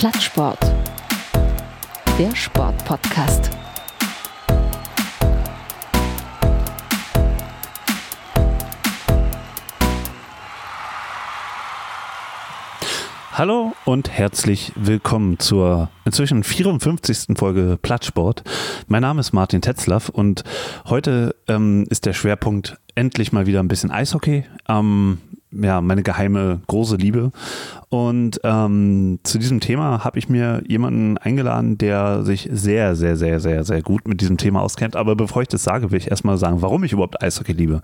Plattsport. Der Sportpodcast. Hallo und herzlich willkommen zur inzwischen 54. Folge Plattsport. Mein Name ist Martin Tetzlaff und heute ähm, ist der Schwerpunkt endlich mal wieder ein bisschen Eishockey. Ähm, ja, meine geheime große Liebe. Und ähm, zu diesem Thema habe ich mir jemanden eingeladen, der sich sehr, sehr, sehr, sehr, sehr gut mit diesem Thema auskennt. Aber bevor ich das sage, will ich erstmal sagen, warum ich überhaupt Eishockey liebe.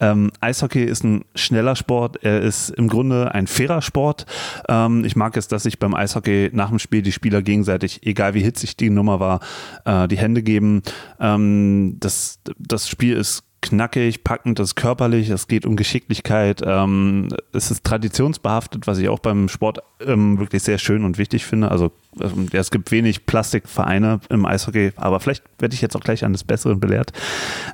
Ähm, Eishockey ist ein schneller Sport. Er ist im Grunde ein fairer Sport. Ähm, ich mag es, dass sich beim Eishockey nach dem Spiel die Spieler gegenseitig, egal wie hitzig die Nummer war, äh, die Hände geben. Ähm, das, das Spiel ist knackig, packend, es ist körperlich, es geht um Geschicklichkeit, ähm, es ist traditionsbehaftet, was ich auch beim Sport ähm, wirklich sehr schön und wichtig finde. Also es gibt wenig Plastikvereine im Eishockey, aber vielleicht werde ich jetzt auch gleich eines Besseren belehrt.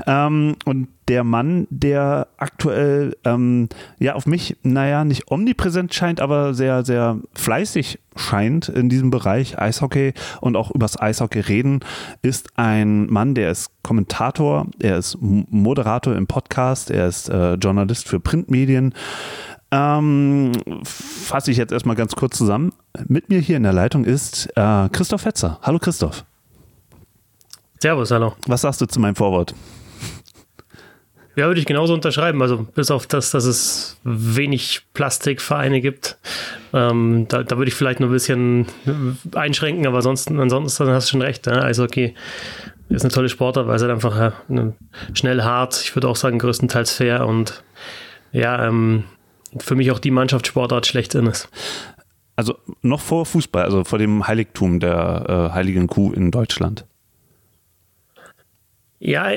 Ähm, und der Mann, der aktuell ähm, ja auf mich, naja, nicht omnipräsent scheint, aber sehr, sehr fleißig scheint in diesem Bereich Eishockey und auch übers Eishockey reden, ist ein Mann, der ist Kommentator, er ist Moderator im Podcast, er ist äh, Journalist für Printmedien. Ähm, fasse ich jetzt erstmal ganz kurz zusammen. Mit mir hier in der Leitung ist äh, Christoph Fetzer. Hallo Christoph. Servus, hallo. Was sagst du zu meinem Vorwort? Ja, würde ich genauso unterschreiben. Also bis auf das, dass es wenig Plastikvereine gibt. Ähm, da, da, würde ich vielleicht nur ein bisschen einschränken, aber ansonsten, ansonsten hast du schon recht. Ne? Also okay, ist eine tolle Sportart, weil es halt einfach ja, schnell hart, ich würde auch sagen größtenteils fair und ja, ähm, für mich auch die Mannschaftssportart schlechthin ist. Also noch vor Fußball, also vor dem Heiligtum der äh, Heiligen Kuh in Deutschland. Ja,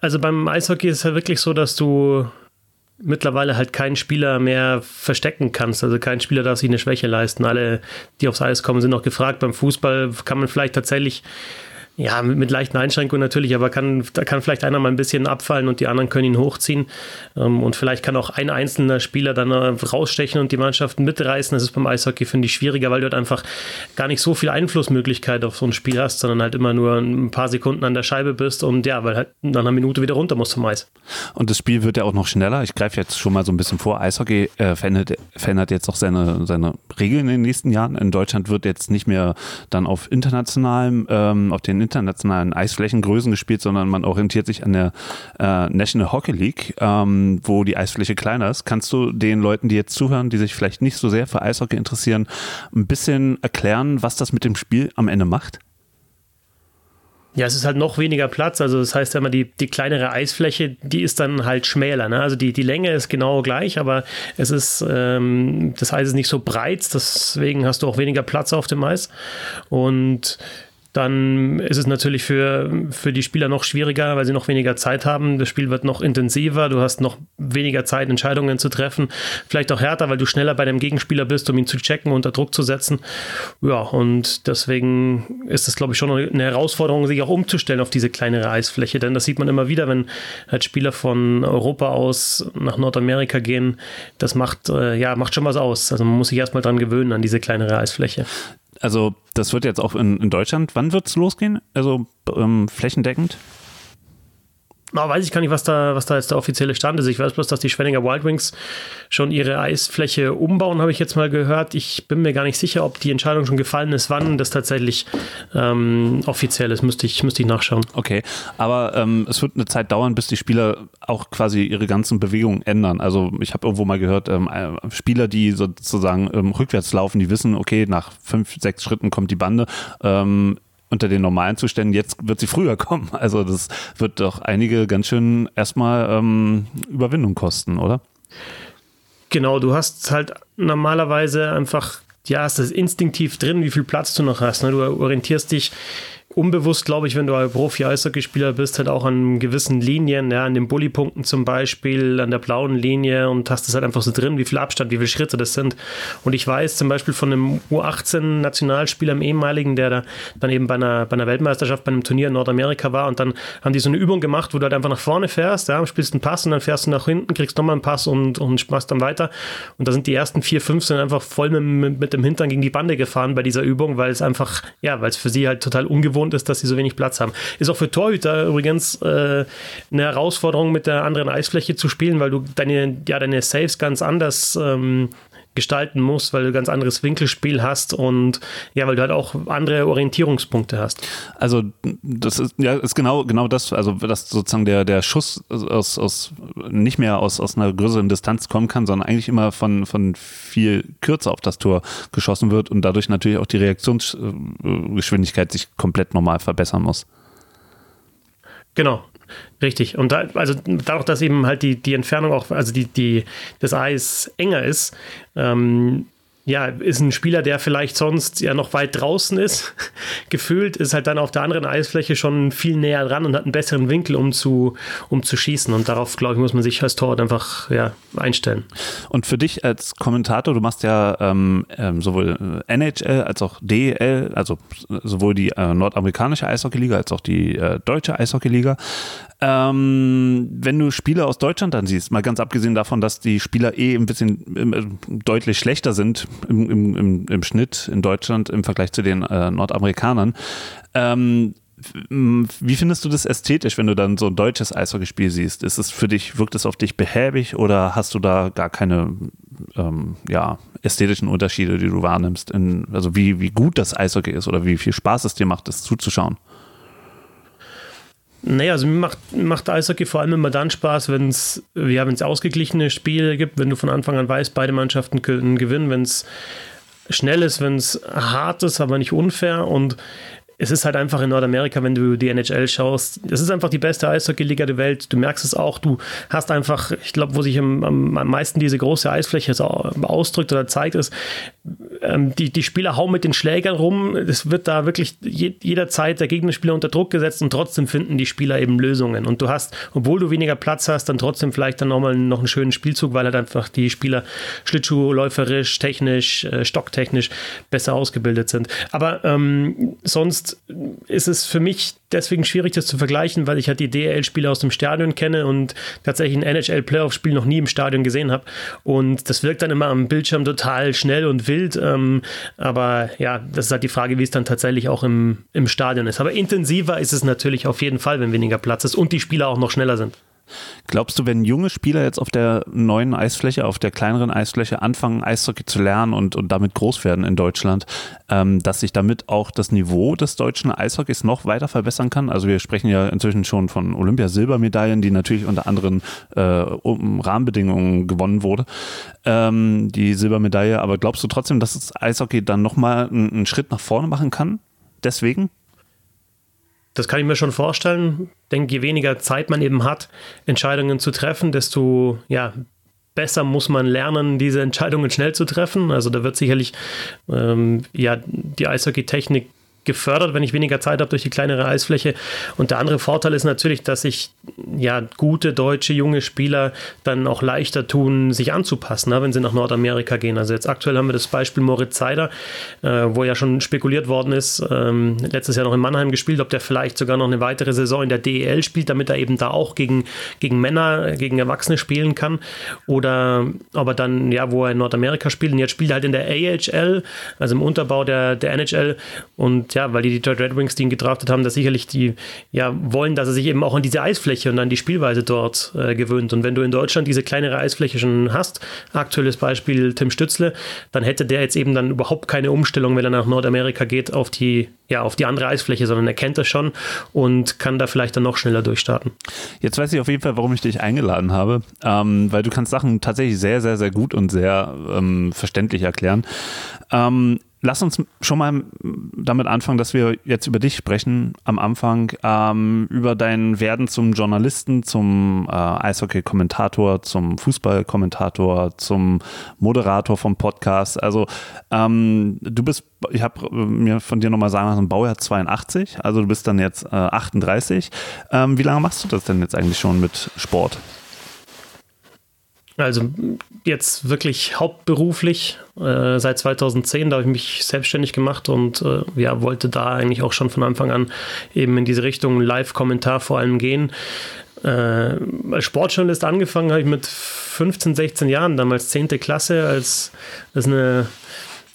also beim Eishockey ist es ja wirklich so, dass du mittlerweile halt keinen Spieler mehr verstecken kannst. Also kein Spieler darf sich eine Schwäche leisten. Alle, die aufs Eis kommen, sind auch gefragt. Beim Fußball kann man vielleicht tatsächlich ja, mit, leichten Einschränkungen natürlich, aber kann, da kann vielleicht einer mal ein bisschen abfallen und die anderen können ihn hochziehen. Ähm, und vielleicht kann auch ein einzelner Spieler dann äh, rausstechen und die Mannschaften mitreißen. Das ist beim Eishockey, finde ich, schwieriger, weil du halt einfach gar nicht so viel Einflussmöglichkeit auf so ein Spiel hast, sondern halt immer nur ein paar Sekunden an der Scheibe bist und ja, weil halt nach einer Minute wieder runter musst vom Eis. Und das Spiel wird ja auch noch schneller. Ich greife jetzt schon mal so ein bisschen vor. Eishockey äh, verändert, verändert jetzt auch seine, seine Regeln in den nächsten Jahren. In Deutschland wird jetzt nicht mehr dann auf internationalem, ähm, auf den internationalen Eisflächengrößen gespielt, sondern man orientiert sich an der äh, National Hockey League, ähm, wo die Eisfläche kleiner ist. Kannst du den Leuten, die jetzt zuhören, die sich vielleicht nicht so sehr für Eishockey interessieren, ein bisschen erklären, was das mit dem Spiel am Ende macht? Ja, es ist halt noch weniger Platz. Also das heißt immer, die, die kleinere Eisfläche, die ist dann halt schmäler. Ne? Also die, die Länge ist genau gleich, aber es ist, ähm, das Eis ist nicht so breit, deswegen hast du auch weniger Platz auf dem Eis. Und dann ist es natürlich für, für die Spieler noch schwieriger, weil sie noch weniger Zeit haben. Das Spiel wird noch intensiver, du hast noch weniger Zeit, Entscheidungen zu treffen. Vielleicht auch härter, weil du schneller bei dem Gegenspieler bist, um ihn zu checken, unter Druck zu setzen. Ja, und deswegen ist es, glaube ich, schon eine Herausforderung, sich auch umzustellen auf diese kleinere Eisfläche. Denn das sieht man immer wieder, wenn halt Spieler von Europa aus nach Nordamerika gehen. Das macht, äh, ja, macht schon was aus. Also man muss sich erstmal dran gewöhnen an diese kleinere Eisfläche also das wird jetzt auch in, in Deutschland, wann wird es losgehen? Also ähm, flächendeckend? Na, weiß ich gar nicht, was da, was da jetzt der offizielle Stand ist. Ich weiß bloß, dass die Schwenninger Wild Wings schon ihre Eisfläche umbauen, habe ich jetzt mal gehört. Ich bin mir gar nicht sicher, ob die Entscheidung schon gefallen ist, wann das tatsächlich ähm, offiziell ist. Müsste ich, müsste ich nachschauen. Okay, aber ähm, es wird eine Zeit dauern, bis die Spieler auch quasi ihre ganzen Bewegungen ändern. Also ich habe irgendwo mal gehört, ähm, äh, Spieler, die sozusagen ähm, rückwärts laufen, die wissen, okay, nach fünf, sechs Schritten kommt die Bande ähm, unter den normalen Zuständen, jetzt wird sie früher kommen. Also das wird doch einige ganz schön erstmal ähm, Überwindung kosten, oder? Genau, du hast halt normalerweise einfach, ja, ist das instinktiv drin, wie viel Platz du noch hast. Ne? Du orientierst dich unbewusst, glaube ich, wenn du ein Profi-Eishockeyspieler bist, halt auch an gewissen Linien, ja, an den Bullypunkten zum Beispiel, an der blauen Linie und hast es halt einfach so drin, wie viel Abstand, wie viele Schritte das sind. Und ich weiß zum Beispiel von einem U18-Nationalspieler, einem ehemaligen, der da dann eben bei einer, bei einer Weltmeisterschaft, bei einem Turnier in Nordamerika war und dann haben die so eine Übung gemacht, wo du halt einfach nach vorne fährst, ja, spielst einen Pass und dann fährst du nach hinten, kriegst nochmal einen Pass und, und machst dann weiter. Und da sind die ersten vier, fünf sind einfach voll mit, mit dem Hintern gegen die Bande gefahren bei dieser Übung, weil es einfach, ja, weil es für sie halt total ungewohnt ungewohnt ist, dass sie so wenig Platz haben. Ist auch für Torhüter übrigens äh, eine Herausforderung, mit der anderen Eisfläche zu spielen, weil du deine, ja, deine Saves ganz anders ähm, gestalten musst, weil du ganz anderes Winkelspiel hast und ja, weil du halt auch andere Orientierungspunkte hast. Also das ist ja ist genau genau das, also dass sozusagen der der Schuss aus, aus nicht mehr aus aus einer größeren Distanz kommen kann, sondern eigentlich immer von von viel kürzer auf das Tor geschossen wird und dadurch natürlich auch die Reaktionsgeschwindigkeit sich komplett normal verbessern muss. Genau, Richtig. Und da, also dadurch, dass eben halt die, die Entfernung auch, also die, die, das Eis enger ist, ähm, ja, ist ein Spieler, der vielleicht sonst ja noch weit draußen ist, gefühlt, ist halt dann auf der anderen Eisfläche schon viel näher dran und hat einen besseren Winkel, um zu, um zu schießen. Und darauf, glaube ich, muss man sich als Torwart einfach ja, einstellen. Und für dich als Kommentator, du machst ja ähm, ähm sowohl NHL als auch DEL, also sowohl die äh, nordamerikanische Eishockeyliga als auch die äh, deutsche Eishockeyliga. Ähm, wenn du Spieler aus Deutschland dann siehst, mal ganz abgesehen davon, dass die Spieler eh ein bisschen äh, deutlich schlechter sind im, im, im, im, Schnitt in Deutschland im Vergleich zu den äh, Nordamerikanern, ähm, wie findest du das ästhetisch, wenn du dann so ein deutsches Eishockeyspiel siehst? Ist es für dich, wirkt es auf dich behäbig oder hast du da gar keine ähm, ja, ästhetischen Unterschiede, die du wahrnimmst? In, also wie, wie gut das Eishockey ist oder wie viel Spaß es dir macht, das zuzuschauen? Naja, also mir macht, macht Eishockey vor allem immer dann Spaß, wenn es ja, ausgeglichene Spiele gibt, wenn du von Anfang an weißt, beide Mannschaften können gewinnen, wenn es schnell ist, wenn es hart ist, aber nicht unfair. Und es ist halt einfach in Nordamerika, wenn du die NHL schaust, es ist einfach die beste Eishockey-Liga der Welt. Du merkst es auch, du hast einfach, ich glaube, wo sich am, am, meisten diese große Eisfläche ausdrückt oder zeigt, ist, ähm, die, die Spieler hauen mit den Schlägern rum. Es wird da wirklich je, jederzeit der Gegnerspieler unter Druck gesetzt und trotzdem finden die Spieler eben Lösungen. Und du hast, obwohl du weniger Platz hast, dann trotzdem vielleicht dann nochmal noch einen schönen Spielzug, weil halt einfach die Spieler schlittschuhläuferisch, technisch, äh, stocktechnisch besser ausgebildet sind. Aber ähm, sonst ist es für mich deswegen schwierig, das zu vergleichen, weil ich halt die DL-Spiele aus dem Stadion kenne und tatsächlich ein NHL-Playoff-Spiel noch nie im Stadion gesehen habe. Und das wirkt dann immer am Bildschirm total schnell und wild. Ähm, aber ja, das ist halt die Frage, wie es dann tatsächlich auch im, im Stadion ist. Aber intensiver ist es natürlich auf jeden Fall, wenn weniger Platz ist und die Spieler auch noch schneller sind. Glaubst du, wenn junge Spieler jetzt auf der neuen Eisfläche, auf der kleineren Eisfläche anfangen, Eishockey zu lernen und, und damit groß werden in Deutschland, ähm, dass sich damit auch das Niveau des deutschen Eishockeys noch weiter verbessern kann? Also wir sprechen ja inzwischen schon von Olympiasilbermedaillen, die natürlich unter anderen äh, Rahmenbedingungen gewonnen wurde, ähm, die Silbermedaille. Aber glaubst du trotzdem, dass das Eishockey dann nochmal einen, einen Schritt nach vorne machen kann? Deswegen? Das kann ich mir schon vorstellen. Ich denke, je weniger Zeit man eben hat, Entscheidungen zu treffen, desto ja, besser muss man lernen, diese Entscheidungen schnell zu treffen. Also da wird sicherlich ähm, ja, die Eishockey-Technik gefördert, wenn ich weniger Zeit habe durch die kleinere Eisfläche. Und der andere Vorteil ist natürlich, dass sich ja gute deutsche junge Spieler dann auch leichter tun, sich anzupassen, ne, wenn sie nach Nordamerika gehen. Also jetzt aktuell haben wir das Beispiel Moritz Seider, äh, wo ja schon spekuliert worden ist, ähm, letztes Jahr noch in Mannheim gespielt, ob der vielleicht sogar noch eine weitere Saison in der DEL spielt, damit er eben da auch gegen, gegen Männer, gegen Erwachsene spielen kann. Oder ob er dann, ja, wo er in Nordamerika spielt, und jetzt spielt er halt in der AHL, also im Unterbau der, der NHL und ja, weil die Detroit Red Wings, die ihn gedraftet haben, dass sicherlich die ja wollen, dass er sich eben auch an diese Eisfläche und an die Spielweise dort äh, gewöhnt. Und wenn du in Deutschland diese kleinere Eisfläche schon hast, aktuelles Beispiel Tim Stützle, dann hätte der jetzt eben dann überhaupt keine Umstellung, wenn er nach Nordamerika geht, auf die, ja, auf die andere Eisfläche, sondern er kennt das schon und kann da vielleicht dann noch schneller durchstarten. Jetzt weiß ich auf jeden Fall, warum ich dich eingeladen habe, ähm, weil du kannst Sachen tatsächlich sehr, sehr, sehr gut und sehr ähm, verständlich erklären. Ähm, lass uns schon mal damit anfangen, dass wir jetzt über dich sprechen am Anfang, ähm, über dein Werden zum Journalisten, zum äh, Eishockey-Kommentator, zum Fußball-Kommentator, zum Moderator vom Podcast. Also ähm, du bist, ich habe mir von dir nochmal sagen lassen, Baujahr 82, also du bist dann jetzt äh, 38. Ähm, wie lange machst du das denn jetzt eigentlich schon mit Sport? Also jetzt wirklich hauptberuflich äh, seit 2010, da habe ich mich selbstständig gemacht und äh, ja, wollte da eigentlich auch schon von Anfang an eben in diese Richtung Live-Kommentar vor allem gehen. Äh, als Sportjournalist angefangen habe ich mit 15, 16 Jahren, damals 10. Klasse, als, als eine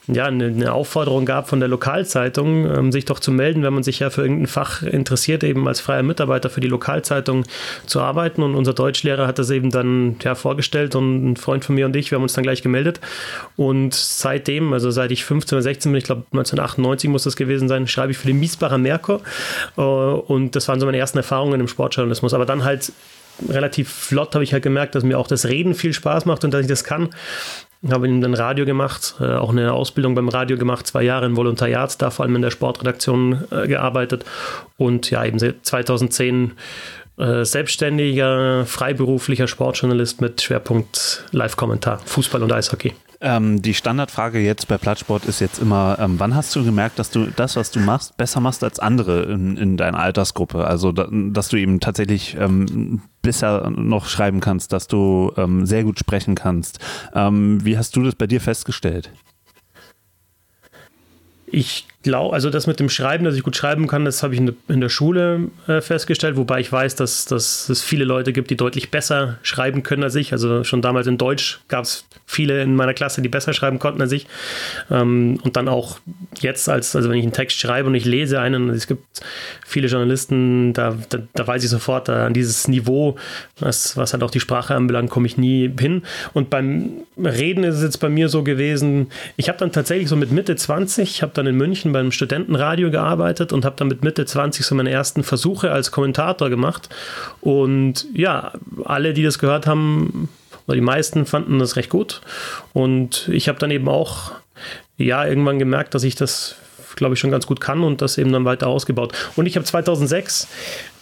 ja, eine, eine, Aufforderung gab von der Lokalzeitung, ähm, sich doch zu melden, wenn man sich ja für irgendein Fach interessiert, eben als freier Mitarbeiter für die Lokalzeitung zu arbeiten. Und unser Deutschlehrer hat das eben dann ja, vorgestellt und ein Freund von mir und ich, wir haben uns dann gleich gemeldet. Und seitdem, also seit ich 15 oder 16 bin, ich glaube 1998 muss das gewesen sein, schreibe ich für den Miesbacher Merkur. Äh, und das waren so meine ersten Erfahrungen im Sportjournalismus. Aber dann halt relativ flott habe ich halt gemerkt, dass mir auch das Reden viel Spaß macht und dass ich das kann habe dann Radio gemacht, äh, auch eine Ausbildung beim Radio gemacht, zwei Jahre in Volontariat, da vor allem in der Sportredaktion äh, gearbeitet und ja, eben 2010 äh, selbstständiger, freiberuflicher Sportjournalist mit Schwerpunkt Live-Kommentar, Fußball und Eishockey. Ähm, die Standardfrage jetzt bei Plattsport ist jetzt immer, ähm, wann hast du gemerkt, dass du das, was du machst, besser machst als andere in, in deiner Altersgruppe? Also, da, dass du eben tatsächlich ähm, besser noch schreiben kannst, dass du ähm, sehr gut sprechen kannst. Ähm, wie hast du das bei dir festgestellt? Ich glaube, also das mit dem Schreiben, dass ich gut schreiben kann, das habe ich in, de, in der Schule äh, festgestellt, wobei ich weiß, dass, dass es viele Leute gibt, die deutlich besser schreiben können als ich. Also schon damals in Deutsch gab es viele in meiner Klasse, die besser schreiben konnten als ich. Ähm, und dann auch jetzt, als, also wenn ich einen Text schreibe und ich lese einen, es gibt viele Journalisten, da, da, da weiß ich sofort, da, an dieses Niveau, was, was halt auch die Sprache anbelangt, komme ich nie hin. Und beim Reden ist es jetzt bei mir so gewesen, ich habe dann tatsächlich so mit Mitte 20, ich habe dann in München beim Studentenradio gearbeitet und habe dann mit Mitte 20 so meine ersten Versuche als Kommentator gemacht. Und ja, alle, die das gehört haben, oder die meisten fanden das recht gut. Und ich habe dann eben auch ja irgendwann gemerkt, dass ich das glaube ich, schon ganz gut kann und das eben dann weiter ausgebaut. Und ich habe 2006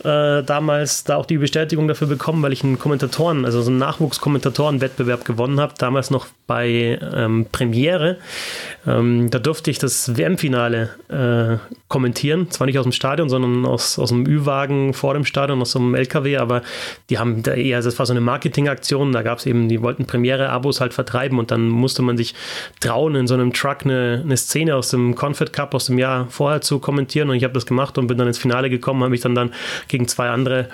äh, damals da auch die Bestätigung dafür bekommen, weil ich einen Kommentatoren, also so einen Nachwuchskommentatoren-Wettbewerb gewonnen habe, damals noch bei ähm, Premiere. Ähm, da durfte ich das WM-Finale äh, kommentieren, zwar nicht aus dem Stadion, sondern aus, aus dem Ü-Wagen vor dem Stadion, aus so einem LKW, aber die haben da eher, das war so eine Marketingaktion, da gab es eben, die wollten Premiere-Abos halt vertreiben und dann musste man sich trauen, in so einem Truck eine, eine Szene aus dem Confed Cup aus dem Jahr vorher zu kommentieren. Und ich habe das gemacht und bin dann ins Finale gekommen, habe mich dann dann gegen zwei andere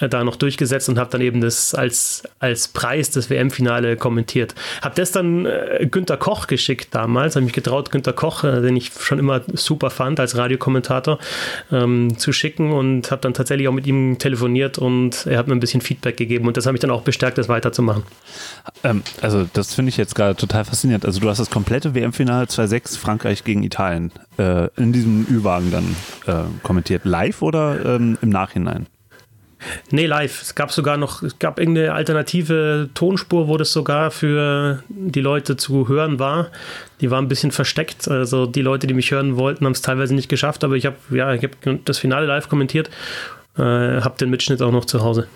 da noch durchgesetzt und habe dann eben das als, als Preis das WM-Finale kommentiert. Habe das dann äh, Günter Koch geschickt damals, habe mich getraut, Günter Koch, äh, den ich schon immer super fand als Radiokommentator, ähm, zu schicken und habe dann tatsächlich auch mit ihm telefoniert und er hat mir ein bisschen Feedback gegeben und das hat mich dann auch bestärkt, das weiterzumachen. Ähm, also das finde ich jetzt gerade total faszinierend. Also du hast das komplette WM-Finale 2-6 Frankreich gegen Italien äh, in diesem Ü-Wagen dann äh, kommentiert. Live oder ähm, im Nachhinein? Nee, live. Es gab sogar noch, es gab irgendeine alternative Tonspur, wo das sogar für die Leute zu hören war. Die war ein bisschen versteckt. Also die Leute, die mich hören wollten, haben es teilweise nicht geschafft, aber ich habe ja, ich hab das Finale live kommentiert, äh, habe den Mitschnitt auch noch zu Hause.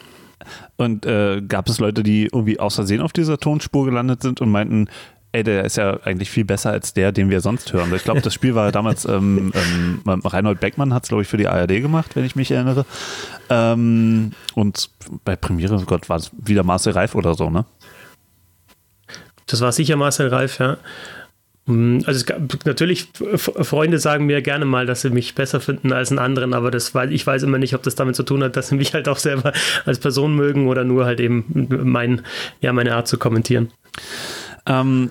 Und äh, gab es Leute, die irgendwie aus Versehen auf dieser Tonspur gelandet sind und meinten, ey, der ist ja eigentlich viel besser als der, den wir sonst hören. Ich glaube, das Spiel war damals, ähm, ähm, Reinhold Beckmann hat es, glaube ich, für die ARD gemacht, wenn ich mich erinnere. Ähm, und bei Premiere, oh Gott, war es wieder Marcel Reif oder so, ne? Das war sicher Marcel Reif, ja. Mm, also es gab, natürlich, Freunde sagen mir gerne mal, dass sie mich besser finden als einen anderen, aber das, ich weiß immer nicht, ob das damit zu tun hat, dass sie mich halt auch selber als Person mögen oder nur halt eben mein, ja, meine Art zu kommentieren. Ähm,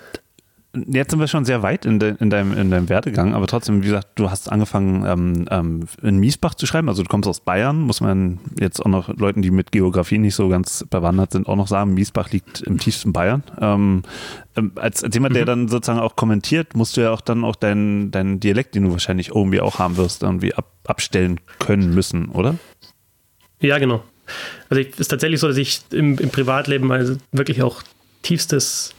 jetzt sind wir schon sehr weit in, de, in, deinem, in deinem Werdegang, aber trotzdem, wie gesagt, du hast angefangen ähm, ähm, in Miesbach zu schreiben, also du kommst aus Bayern, muss man jetzt auch noch Leuten, die mit Geografie nicht so ganz bewandert sind, auch noch sagen, Miesbach liegt im tiefsten Bayern. Ähm, ähm als, als jemand, der mhm. dann sozusagen auch kommentiert, musst du ja auch dann auch deinen dein Dialekt, den du wahrscheinlich irgendwie auch haben wirst, irgendwie ab, abstellen können müssen, oder? Ja, genau. Also es ist tatsächlich so, dass ich im, im Privatleben also wirklich auch tiefstes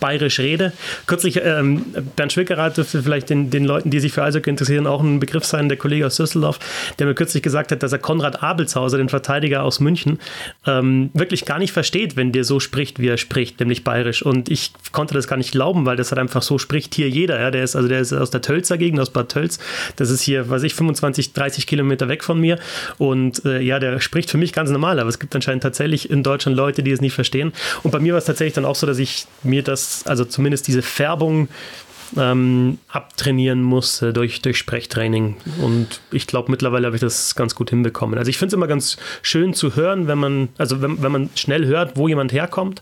bayerisch rede. Kürzlich, ähm, Bernd Schwickerath dürfte vielleicht den, den Leuten, die sich für Eishockey interessieren, auch ein Begriff sein, der Kollege aus Düsseldorf, der mir kürzlich gesagt hat, dass er Konrad Abelshauser, den Verteidiger aus München, ähm, wirklich gar nicht versteht, wenn der so spricht, wie er spricht, nämlich bayerisch. Und ich konnte das gar nicht glauben, weil das halt einfach so spricht hier jeder. Ja? Der ist also der ist aus der Tölzer Gegend, aus Bad Tölz. Das ist hier, weiß ich, 25, 30 Kilometer weg von mir. Und äh, ja, der spricht für mich ganz normal, aber es gibt anscheinend tatsächlich in Deutschland Leute, die es nicht verstehen. Und bei mir war es tatsächlich dann auch so, dass ich mir das, also zumindest diese Färbung ähm, abtrainieren musste durch, durch Sprechtraining. Und ich glaube, mittlerweile habe ich das ganz gut hinbekommen. Also ich finde es immer ganz schön zu hören, wenn man, also wenn, wenn man schnell hört, wo jemand herkommt.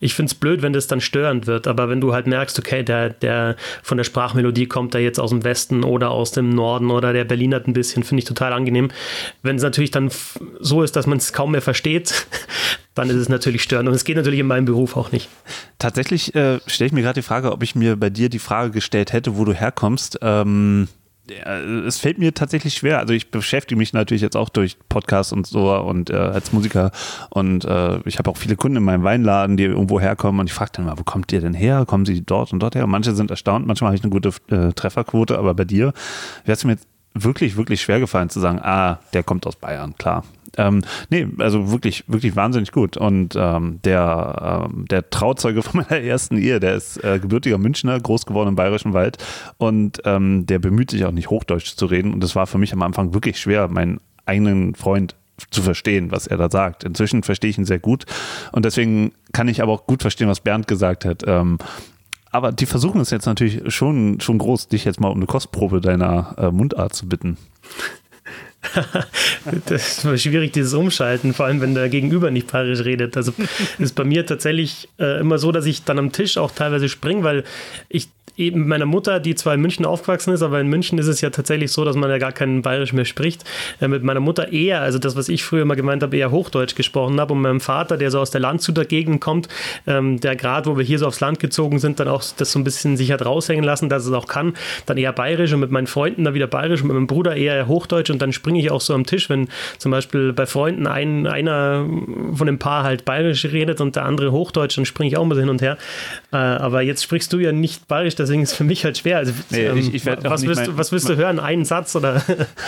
Ich finde es blöd, wenn das dann störend wird. Aber wenn du halt merkst, okay, der, der von der Sprachmelodie kommt da jetzt aus dem Westen oder aus dem Norden oder der Berlin hat ein bisschen, finde ich total angenehm. Wenn es natürlich dann so ist, dass man es kaum mehr versteht, dann ist es natürlich störend. Und es geht natürlich in meinem Beruf auch nicht. Tatsächlich äh, stelle ich mir gerade die Frage, ob ich mir bei dir die Frage gestellt hätte, wo du herkommst. Ähm, es fällt mir tatsächlich schwer. Also ich beschäftige mich natürlich jetzt auch durch Podcasts und so und äh, als Musiker und äh, ich habe auch viele Kunden in meinem Weinladen, die irgendwo herkommen und ich frage dann mal, wo kommt ihr denn her? Kommen sie dort und dort her? Und manche sind erstaunt, manchmal habe ich eine gute äh, Trefferquote, aber bei dir wäre es mir wirklich, wirklich schwer gefallen zu sagen, ah, der kommt aus Bayern, klar. Ähm, nee, also wirklich, wirklich wahnsinnig gut. Und ähm, der, ähm, der Trauzeuge von meiner ersten Ehe, der ist äh, gebürtiger Münchner, groß geworden im Bayerischen Wald und ähm, der bemüht sich auch nicht Hochdeutsch zu reden. Und das war für mich am Anfang wirklich schwer, meinen eigenen Freund zu verstehen, was er da sagt. Inzwischen verstehe ich ihn sehr gut und deswegen kann ich aber auch gut verstehen, was Bernd gesagt hat. Ähm, aber die versuchen es jetzt natürlich schon, schon groß, dich jetzt mal um eine Kostprobe deiner äh, Mundart zu bitten. das ist schwierig, dieses Umschalten, vor allem wenn der Gegenüber nicht bayerisch redet. Also ist bei mir tatsächlich äh, immer so, dass ich dann am Tisch auch teilweise springe, weil ich eben mit meiner Mutter, die zwar in München aufgewachsen ist, aber in München ist es ja tatsächlich so, dass man ja gar keinen Bayerisch mehr spricht. Äh, mit meiner Mutter eher, also das, was ich früher immer gemeint habe, eher Hochdeutsch gesprochen habe. Und meinem Vater, der so aus der Landshuter Gegend kommt, ähm, der gerade, wo wir hier so aufs Land gezogen sind, dann auch das so ein bisschen sich hat raushängen lassen, dass es auch kann, dann eher Bayerisch und mit meinen Freunden dann wieder Bayerisch und mit meinem Bruder eher Hochdeutsch und dann springe ich auch so am Tisch, wenn zum Beispiel bei Freunden ein, einer von dem Paar halt Bayerisch redet und der andere Hochdeutsch, dann springe ich auch mal hin und her. Äh, aber jetzt sprichst du ja nicht Bayerisch, deswegen ist es für mich halt schwer. Also, nee, ähm, ich, ich was, willst, mein, was willst du hören? Einen Satz oder?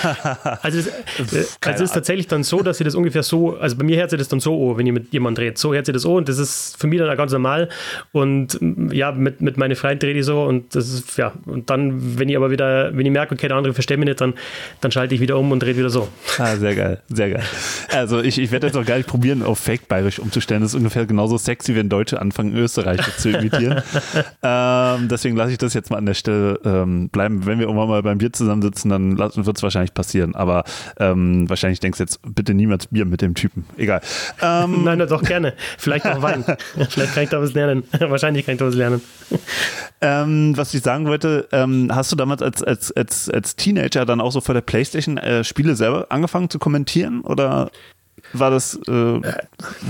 also, es, äh, also ist tatsächlich dann so, dass sie das ungefähr so, also bei mir hört sie das dann so, oh, wenn ihr mit jemandem redet, so hört sie das oh und das ist für mich dann ganz normal und mm, ja, mit, mit meinen Freunden rede ich so und das ist, ja, und dann, wenn ich aber wieder, wenn ich merke, okay, der andere versteht mich nicht, dann, dann schalte ich wieder um und rede wieder so. Ah, sehr geil, sehr geil. Also ich, ich werde jetzt auch gar nicht probieren, auf Fake-Bayerisch umzustellen. Das ist ungefähr genauso sexy, wenn Deutsche anfangen, Österreicher zu imitieren. ähm, deswegen lasse ich das jetzt mal an der Stelle ähm, bleiben. Wenn wir irgendwann mal beim Bier zusammensitzen, dann wird es wahrscheinlich passieren. Aber ähm, wahrscheinlich denkst du jetzt, bitte niemals Bier mit dem Typen. Egal. Ähm, Nein, doch gerne. Vielleicht auch Wein. Vielleicht kann ich da was lernen. wahrscheinlich kann ich da was lernen. Ähm, was ich sagen wollte, ähm, hast du damals als, als, als, als Teenager dann auch so vor der Playstation äh, Spiele selber angefangen zu kommentieren? Oder war das, äh,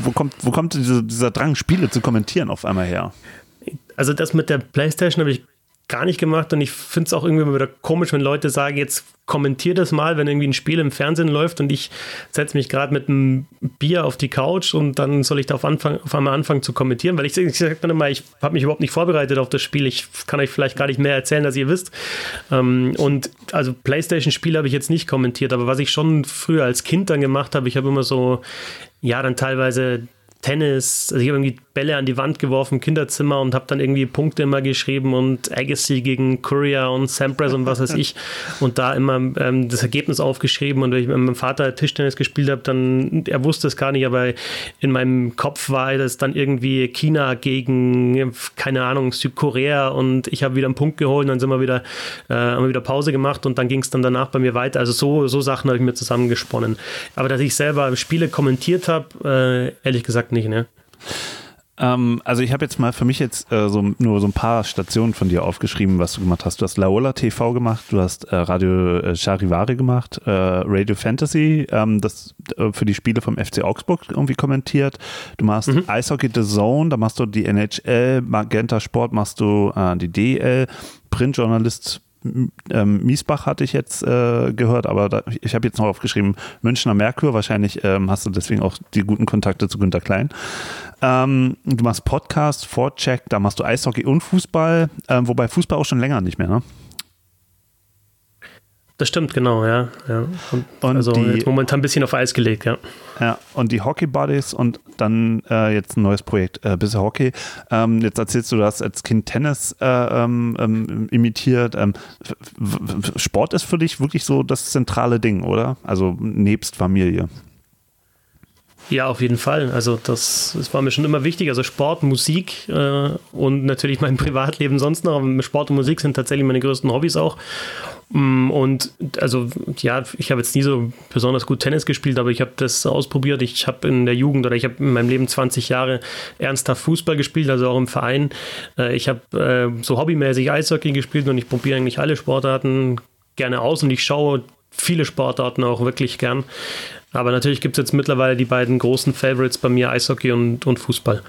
wo kommt, wo kommt diese, dieser Drang, Spiele zu kommentieren auf einmal her? Also das mit der Playstation habe ich gar nicht gemacht und ich finde es auch irgendwie wieder komisch, wenn Leute sagen, jetzt kommentier das mal, wenn irgendwie ein Spiel im Fernsehen läuft und ich setze mich gerade mit einem Bier auf die Couch und dann soll ich da auf, Anfang, auf einmal anfangen zu kommentieren, weil ich, ich sage dann immer, ich habe mich überhaupt nicht vorbereitet auf das Spiel, ich kann euch vielleicht gar nicht mehr erzählen, als ihr wisst. Ähm, und also Playstation-Spiele habe ich jetzt nicht kommentiert, aber was ich schon früher als Kind dann gemacht habe, ich habe immer so, ja, dann teilweise Tennis, also ich habe irgendwie Bälle an die Wand geworfen im Kinderzimmer und habe dann irgendwie Punkte immer geschrieben und Agassi gegen Courier und Sampras und was weiß ich und da immer ähm, das Ergebnis aufgeschrieben und wenn ich mit meinem Vater Tischtennis gespielt habe, dann, er wusste es gar nicht, aber in meinem Kopf war das dann irgendwie China gegen, keine Ahnung, Südkorea und ich habe wieder einen Punkt geholt und dann sind wir wieder, äh, haben wir wieder Pause gemacht und dann ging es dann danach bei mir weiter. Also so, so Sachen habe ich mir zusammengesponnen. Aber dass ich selber Spiele kommentiert habe, äh, ehrlich gesagt nicht, ne? Ähm, also ich habe jetzt mal für mich jetzt äh, so, nur so ein paar Stationen von dir aufgeschrieben, was du gemacht hast. Du hast Laola TV gemacht, du hast äh, Radio äh, Charivari gemacht, äh, Radio Fantasy, ähm, das äh, für die Spiele vom FC Augsburg irgendwie kommentiert. Du machst mhm. Eishockey The Zone, da machst du die NHL, Magenta Sport machst du äh, die DL, Printjournalist ähm, Miesbach hatte ich jetzt äh, gehört, aber da, ich habe jetzt noch aufgeschrieben Münchner Merkur. Wahrscheinlich ähm, hast du deswegen auch die guten Kontakte zu Günter Klein. Ähm, du machst Podcast, Vorcheck, da machst du Eishockey und Fußball, ähm, wobei Fußball auch schon länger nicht mehr, ne? Das stimmt, genau, ja. ja. Und, und also die, jetzt momentan ein bisschen auf Eis gelegt, ja. Ja, und die Hockey Buddies und dann äh, jetzt ein neues Projekt, äh, Bisher Hockey. Ähm, jetzt erzählst du, du hast als Kind Tennis äh, ähm, ähm imitiert. Ähm, Sport ist für dich wirklich so das zentrale Ding, oder? Also nebst Familie. Ja, auf jeden Fall. Also das, das war mir schon immer wichtig. Also Sport, Musik äh, und natürlich mein Privatleben sonst noch. Sport und Musik sind tatsächlich meine größten Hobbys auch. Mm, und also ja, ich habe jetzt nie so besonders gut Tennis gespielt, aber ich habe das ausprobiert. Ich habe in der Jugend oder ich habe in meinem Leben 20 Jahre ernsthaft Fußball gespielt, also auch im Verein. Äh, ich habe äh, so hobbymäßig Eishockey gespielt und ich probiere eigentlich alle Sportarten gerne aus und ich schaue viele Sportarten auch wirklich gern. Aber natürlich gibt es jetzt mittlerweile die beiden großen Favorites bei mir, Eishockey und, und Fußball.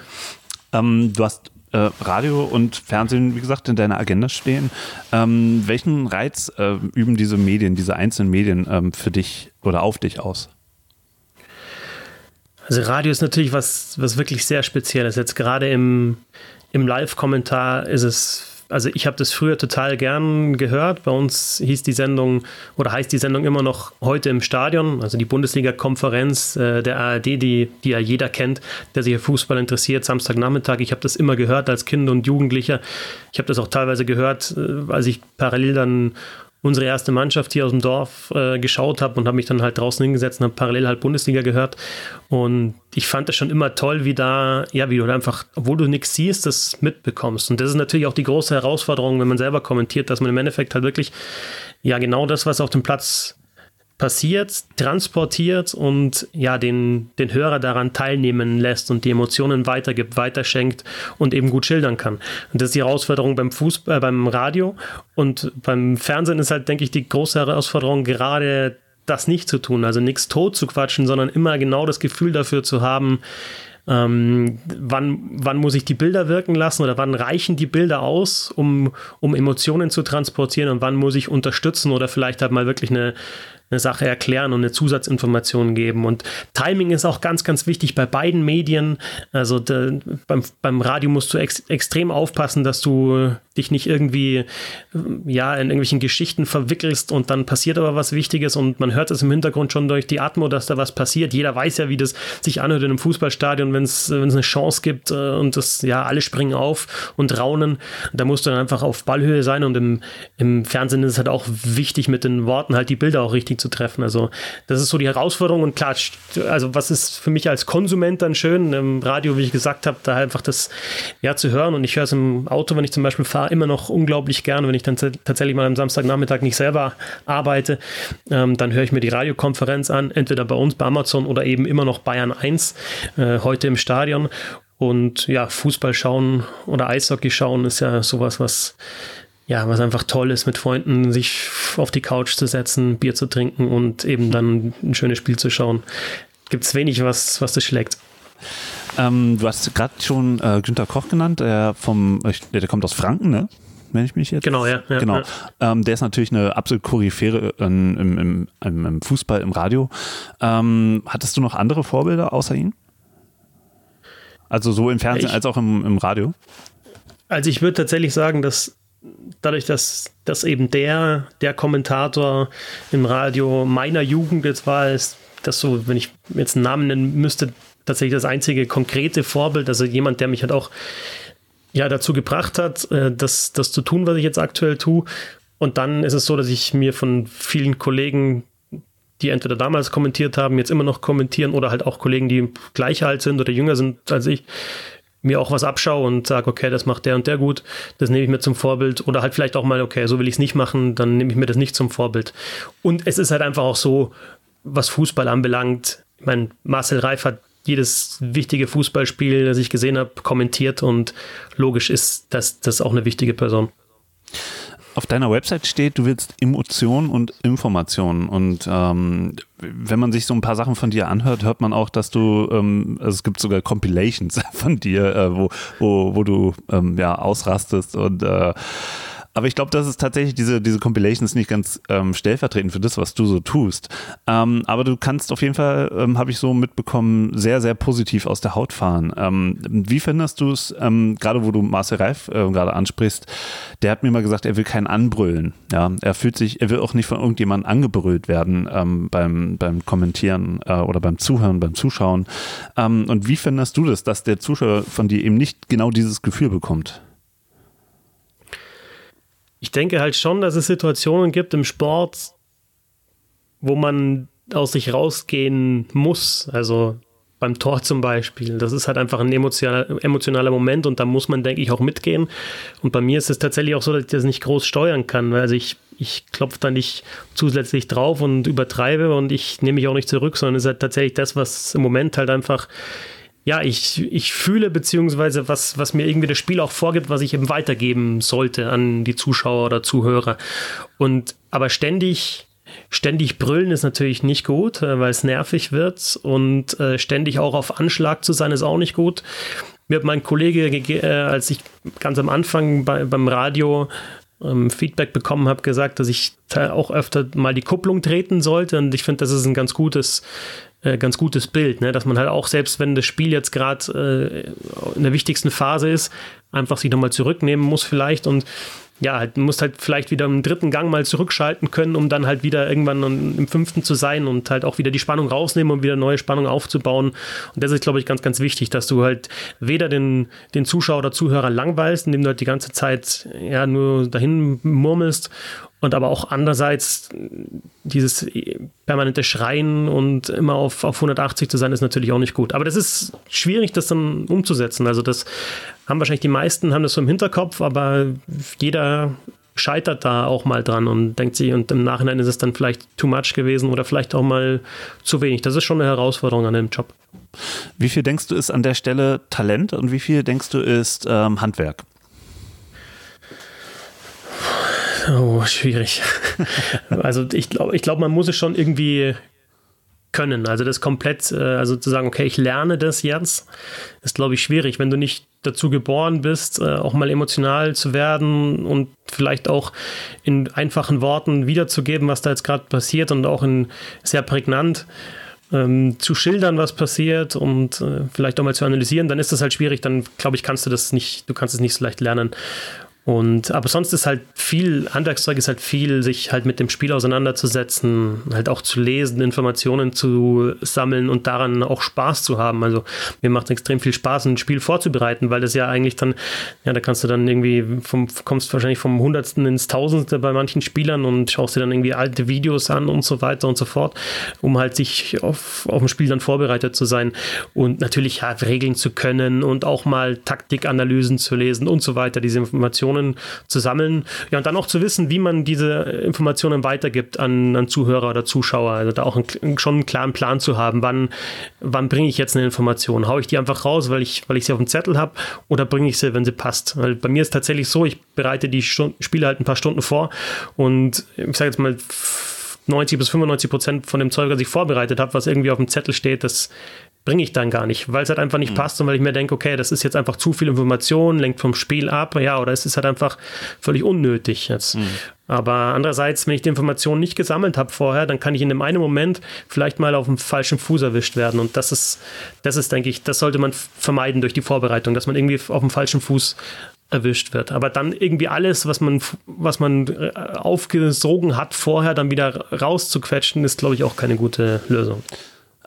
Ähm, du hast äh, Radio und Fernsehen, wie gesagt, in deiner Agenda stehen. Ähm, welchen Reiz äh, üben diese Medien, diese einzelnen Medien ähm, für dich oder auf dich aus? Also Radio ist natürlich was, was wirklich sehr Spezielles. Jetzt gerade im, im Live-Kommentar ist es also ich habe das früher total gern gehört. Bei uns hieß die Sendung oder heißt die Sendung immer noch heute im Stadion, also die Bundesliga-Konferenz äh, der ARD, die, die ja jeder kennt, der sich für Fußball interessiert, Samstagnachmittag. Ich habe das immer gehört als Kind und Jugendlicher. Ich habe das auch teilweise gehört, äh, als ich parallel dann unsere erste Mannschaft hier aus dem Dorf äh, geschaut habe und habe mich dann halt draußen hingesetzt und habe parallel halt Bundesliga gehört. Und ich fand das schon immer toll, wie da, ja, wie du einfach, obwohl du nichts siehst, das mitbekommst. Und das ist natürlich auch die große Herausforderung, wenn man selber kommentiert, dass man im Endeffekt halt wirklich, ja, genau das, was auf dem Platz passiert, transportiert und ja, den, den Hörer daran teilnehmen lässt und die Emotionen weitergibt, weiterschenkt und eben gut schildern kann. Und das ist die Herausforderung beim Fußball, äh, beim Radio und beim Fernsehen ist halt, denke ich, die große Herausforderung, gerade das nicht zu tun, also nichts tot zu quatschen, sondern immer genau das Gefühl dafür zu haben, ähm, wann, wann muss ich die Bilder wirken lassen oder wann reichen die Bilder aus, um, um Emotionen zu transportieren und wann muss ich unterstützen oder vielleicht halt mal wirklich eine, eine Sache erklären und eine Zusatzinformation geben. Und Timing ist auch ganz, ganz wichtig bei beiden Medien. Also de, beim, beim Radio musst du ex, extrem aufpassen, dass du dich nicht irgendwie ja in irgendwelchen Geschichten verwickelst und dann passiert aber was Wichtiges und man hört es im Hintergrund schon durch die Atmo, dass da was passiert. Jeder weiß ja, wie das sich anhört in einem Fußballstadion, wenn es eine Chance gibt äh, und das ja alle springen auf und raunen. Da musst du dann einfach auf Ballhöhe sein und im, im Fernsehen ist es halt auch wichtig mit den Worten halt die Bilder auch richtig zu treffen. Also das ist so die Herausforderung und klar, also was ist für mich als Konsument dann schön? Im Radio, wie ich gesagt habe, da einfach das ja zu hören. Und ich höre es im Auto, wenn ich zum Beispiel fahre, immer noch unglaublich gern, wenn ich dann tatsächlich mal am Samstagnachmittag nicht selber arbeite, ähm, dann höre ich mir die Radiokonferenz an, entweder bei uns bei Amazon oder eben immer noch Bayern 1 äh, heute im Stadion. Und ja, Fußball schauen oder Eishockey schauen ist ja sowas, was ja, was einfach toll ist, mit Freunden sich auf die Couch zu setzen, Bier zu trinken und eben dann ein schönes Spiel zu schauen. Gibt es wenig, was, was das schlägt. Ähm, du hast gerade schon äh, Günter Koch genannt, der vom, der kommt aus Franken, ne? wenn ich mich jetzt. Genau, ja. ja genau. Ja. Ähm, der ist natürlich eine absolute Koryphäre im, im, im, im, Fußball, im Radio. Ähm, hattest du noch andere Vorbilder außer ihn? Also so im Fernsehen ich, als auch im, im Radio? Also ich würde tatsächlich sagen, dass dadurch, dass, dass eben der, der Kommentator im Radio meiner Jugend jetzt war, ist das so, wenn ich jetzt einen Namen nennen müsste, tatsächlich das einzige konkrete Vorbild, also jemand, der mich halt auch ja, dazu gebracht hat, äh, das, das zu tun, was ich jetzt aktuell tue. Und dann ist es so, dass ich mir von vielen Kollegen, die entweder damals kommentiert haben, jetzt immer noch kommentieren oder halt auch Kollegen, die gleich alt sind oder jünger sind als ich, mir auch was abschaue und sage, okay, das macht der und der gut, das nehme ich mir zum Vorbild. Oder halt vielleicht auch mal, okay, so will ich es nicht machen, dann nehme ich mir das nicht zum Vorbild. Und es ist halt einfach auch so, was Fußball anbelangt. Ich meine, Marcel Reif hat jedes wichtige Fußballspiel, das ich gesehen habe, kommentiert und logisch ist, dass das auch eine wichtige Person auf deiner Website steht, du willst Emotionen und Informationen. Und ähm, wenn man sich so ein paar Sachen von dir anhört, hört man auch, dass du, ähm, also es gibt sogar Compilations von dir, äh, wo, wo, wo du ähm, ja ausrastest und äh, Aber ich glaube, das ist tatsächlich diese, diese Compilation ist nicht ganz ähm, stellvertretend für das, was du so tust. Ähm, aber du kannst auf jeden Fall, ähm, habe ich so mitbekommen, sehr, sehr positiv aus der Haut fahren. Ähm, wie findest du es, ähm, gerade wo du Marcel Reif äh, gerade ansprichst, der hat mir mal gesagt, er will keinen anbrüllen. Ja, er fühlt sich, er will auch nicht von irgendjemandem angebrüllt werden ähm, beim, beim Kommentieren äh, oder beim Zuhören, beim Zuschauen. und wie findest du das, dass der Zuschauer von dir eben nicht genau dieses Gefühl bekommt? Ich denke halt schon, dass es Situationen gibt im Sport, wo man aus sich rausgehen muss. Also beim Tor zum Beispiel. Das ist halt einfach ein emotionaler, emotionaler Moment und da muss man, denke ich, auch mitgehen. Und bei mir ist es tatsächlich auch so, dass ich das nicht groß steuern kann. Also ich, ich klopfe da nicht zusätzlich drauf und übertreibe und ich nehme mich auch nicht zurück, sondern es ist halt tatsächlich das, was im Moment halt einfach ja, ich, ich fühle, beziehungsweise was, was mir irgendwie das Spiel auch vorgibt, was ich eben weitergeben sollte an die Zuschauer oder Zuhörer. Und aber ständig, ständig brüllen ist natürlich nicht gut, äh, weil es nervig wird und äh, ständig auch auf Anschlag zu sein ist auch nicht gut. Mir hat mein Kollege, äh, als ich ganz am Anfang bei, beim Radio ähm, Feedback bekommen habe, gesagt, dass ich auch öfter mal die Kupplung treten sollte. Und ich finde, das ist ein ganz gutes äh, ganz gutes Bild, ne? dass man halt auch selbst, wenn das Spiel jetzt gerade äh, in der wichtigsten Phase ist, einfach sich nochmal zurücknehmen muss vielleicht und ja, halt, muss halt vielleicht wieder im dritten Gang mal zurückschalten können, um dann halt wieder irgendwann im fünften zu sein und halt auch wieder die Spannung rausnehmen und wieder neue Spannung aufzubauen. Und das ist, glaube ich, ganz, ganz wichtig, dass du halt weder den, den Zuschauer oder Zuhörer langweilst, indem du halt die ganze Zeit ja nur dahin murmelst und aber auch andererseits dieses permanente Schreien und immer auf, auf 180 zu sein, ist natürlich auch nicht gut. Aber das ist schwierig, das dann umzusetzen. Also das haben wahrscheinlich die meisten, haben das so im Hinterkopf, aber jeder scheitert da auch mal dran und denkt sich, und im Nachhinein ist es dann vielleicht too much gewesen oder vielleicht auch mal zu wenig. Das ist schon eine Herausforderung an dem Job. Wie viel denkst du ist an der Stelle Talent und wie viel denkst du ist ähm, Handwerk? Oh, schwierig. also ich glaube, ich glaub, man muss es schon irgendwie können. Also das komplett, äh, also zu sagen, okay, ich lerne das jetzt, ist, glaube ich, schwierig, wenn du nicht dazu geboren bist, äh, auch mal emotional zu werden und vielleicht auch in einfachen Worten wiederzugeben, was da jetzt gerade passiert und auch in sehr prägnant ähm, zu schildern, was passiert und äh, vielleicht auch mal zu analysieren, dann ist das halt schwierig, dann glaube ich, kannst du das nicht, du kannst es nicht so leicht lernen. Und aber sonst ist halt viel, Handwerkszeug ist halt viel, sich halt mit dem Spiel auseinanderzusetzen, halt auch zu lesen, Informationen zu sammeln und daran auch Spaß zu haben. Also mir macht es extrem viel Spaß, ein Spiel vorzubereiten, weil das ja eigentlich dann, ja, da kannst du dann irgendwie vom, kommst wahrscheinlich vom Hundertsten ins Tausendste bei manchen Spielern und schaust dir dann irgendwie alte Videos an und so weiter und so fort, um halt sich auf, auf dem Spiel dann vorbereitet zu sein und natürlich halt Regeln zu können und auch mal Taktikanalysen zu lesen und so weiter, diese Informationen Informationen zu sammeln. Ja, und dann auch zu wissen, wie man diese Informationen weitergibt an, an Zuhörer oder Zuschauer. Also da auch einen, schon einen klaren Plan zu haben, wann, wann bringe ich jetzt eine Information? Haue ich die einfach raus, weil ich, weil ich sie auf dem Zettel habe oder bringe ich sie, wenn sie passt? Weil bei mir ist tatsächlich so, ich bereite die Stunden, Spiele halt ein paar Stunden vor und ich sage jetzt mal 90 bis 95 Prozent von dem Zeug, was ich vorbereitet habe, was irgendwie auf dem Zettel steht, das bringe ich dann gar nicht, weil es halt einfach nicht mhm. passt und weil ich mir denke, okay, das ist jetzt einfach zu viel Information, lenkt vom Spiel ab, ja, oder es ist halt einfach völlig unnötig jetzt. Mhm. Aber andererseits, wenn ich die Information nicht gesammelt habe vorher, dann kann ich in dem einen Moment vielleicht mal auf dem falschen Fuß erwischt werden. Und das ist, das ist, denke ich, das sollte man vermeiden durch die Vorbereitung, dass man irgendwie auf dem falschen Fuß erwischt wird. Aber dann irgendwie alles, was man, was man äh, aufgesogen hat, vorher dann wieder rauszuquetschen, ist, glaube ich, auch keine gute Lösung.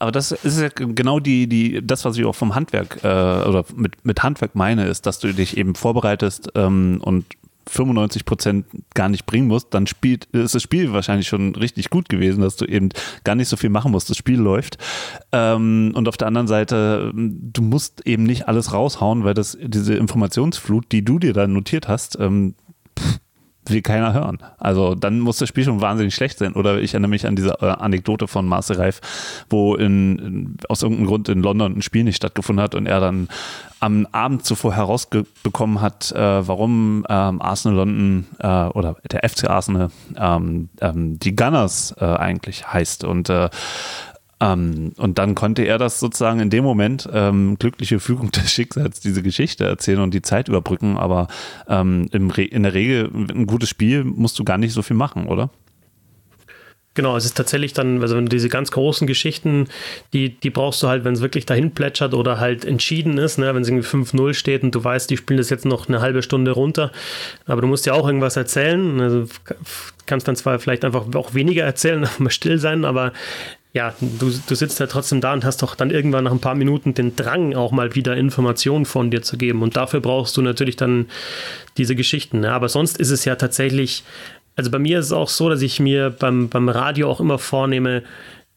Aber das ist ja genau die, die, das, was ich auch vom Handwerk äh, oder mit, mit Handwerk meine, ist, dass du dich eben vorbereitest ähm, und 95 Prozent gar nicht bringen musst, dann spielt, ist das Spiel wahrscheinlich schon richtig gut gewesen, dass du eben gar nicht so viel machen musst. Das Spiel läuft. Ähm, und auf der anderen Seite, du musst eben nicht alles raushauen, weil das, diese Informationsflut, die du dir dann notiert hast, ähm, pff, will keiner hören. Also dann muss das Spiel schon wahnsinnig schlecht sein. Oder ich erinnere mich an diese äh, Anekdote von Marcel Reif, wo in, in, aus irgendeinem Grund in London ein Spiel nicht stattgefunden hat und er dann am Abend zuvor herausbekommen hat, äh, warum ähm, Arsenal London äh, oder der FC Arsenal ähm, ähm, die Gunners äh, eigentlich heißt. Und äh, Ähm, und dann konnte er das sozusagen in dem Moment ähm, glückliche Fügung des Schicksals diese Geschichte erzählen und die Zeit überbrücken. Aber ähm, in der Regel ein gutes Spiel musst du gar nicht so viel machen, oder? Genau, es ist tatsächlich dann, also wenn du diese ganz großen Geschichten, die, die brauchst du halt, wenn es wirklich dahin plätschert oder halt entschieden ist, ne? wenn es irgendwie 5-0 steht und du weißt, die spielen das jetzt noch eine halbe Stunde runter, aber du musst ja auch irgendwas erzählen. Also kannst dann zwar vielleicht einfach auch weniger erzählen, mal still sein, aber ja, du, du sitzt ja trotzdem da und hast doch dann irgendwann nach ein paar Minuten den Drang, auch mal wieder Informationen von dir zu geben. Und dafür brauchst du natürlich dann diese Geschichten. Ne? Aber sonst ist es ja tatsächlich also bei mir ist es auch so, dass ich mir beim, beim Radio auch immer vornehme,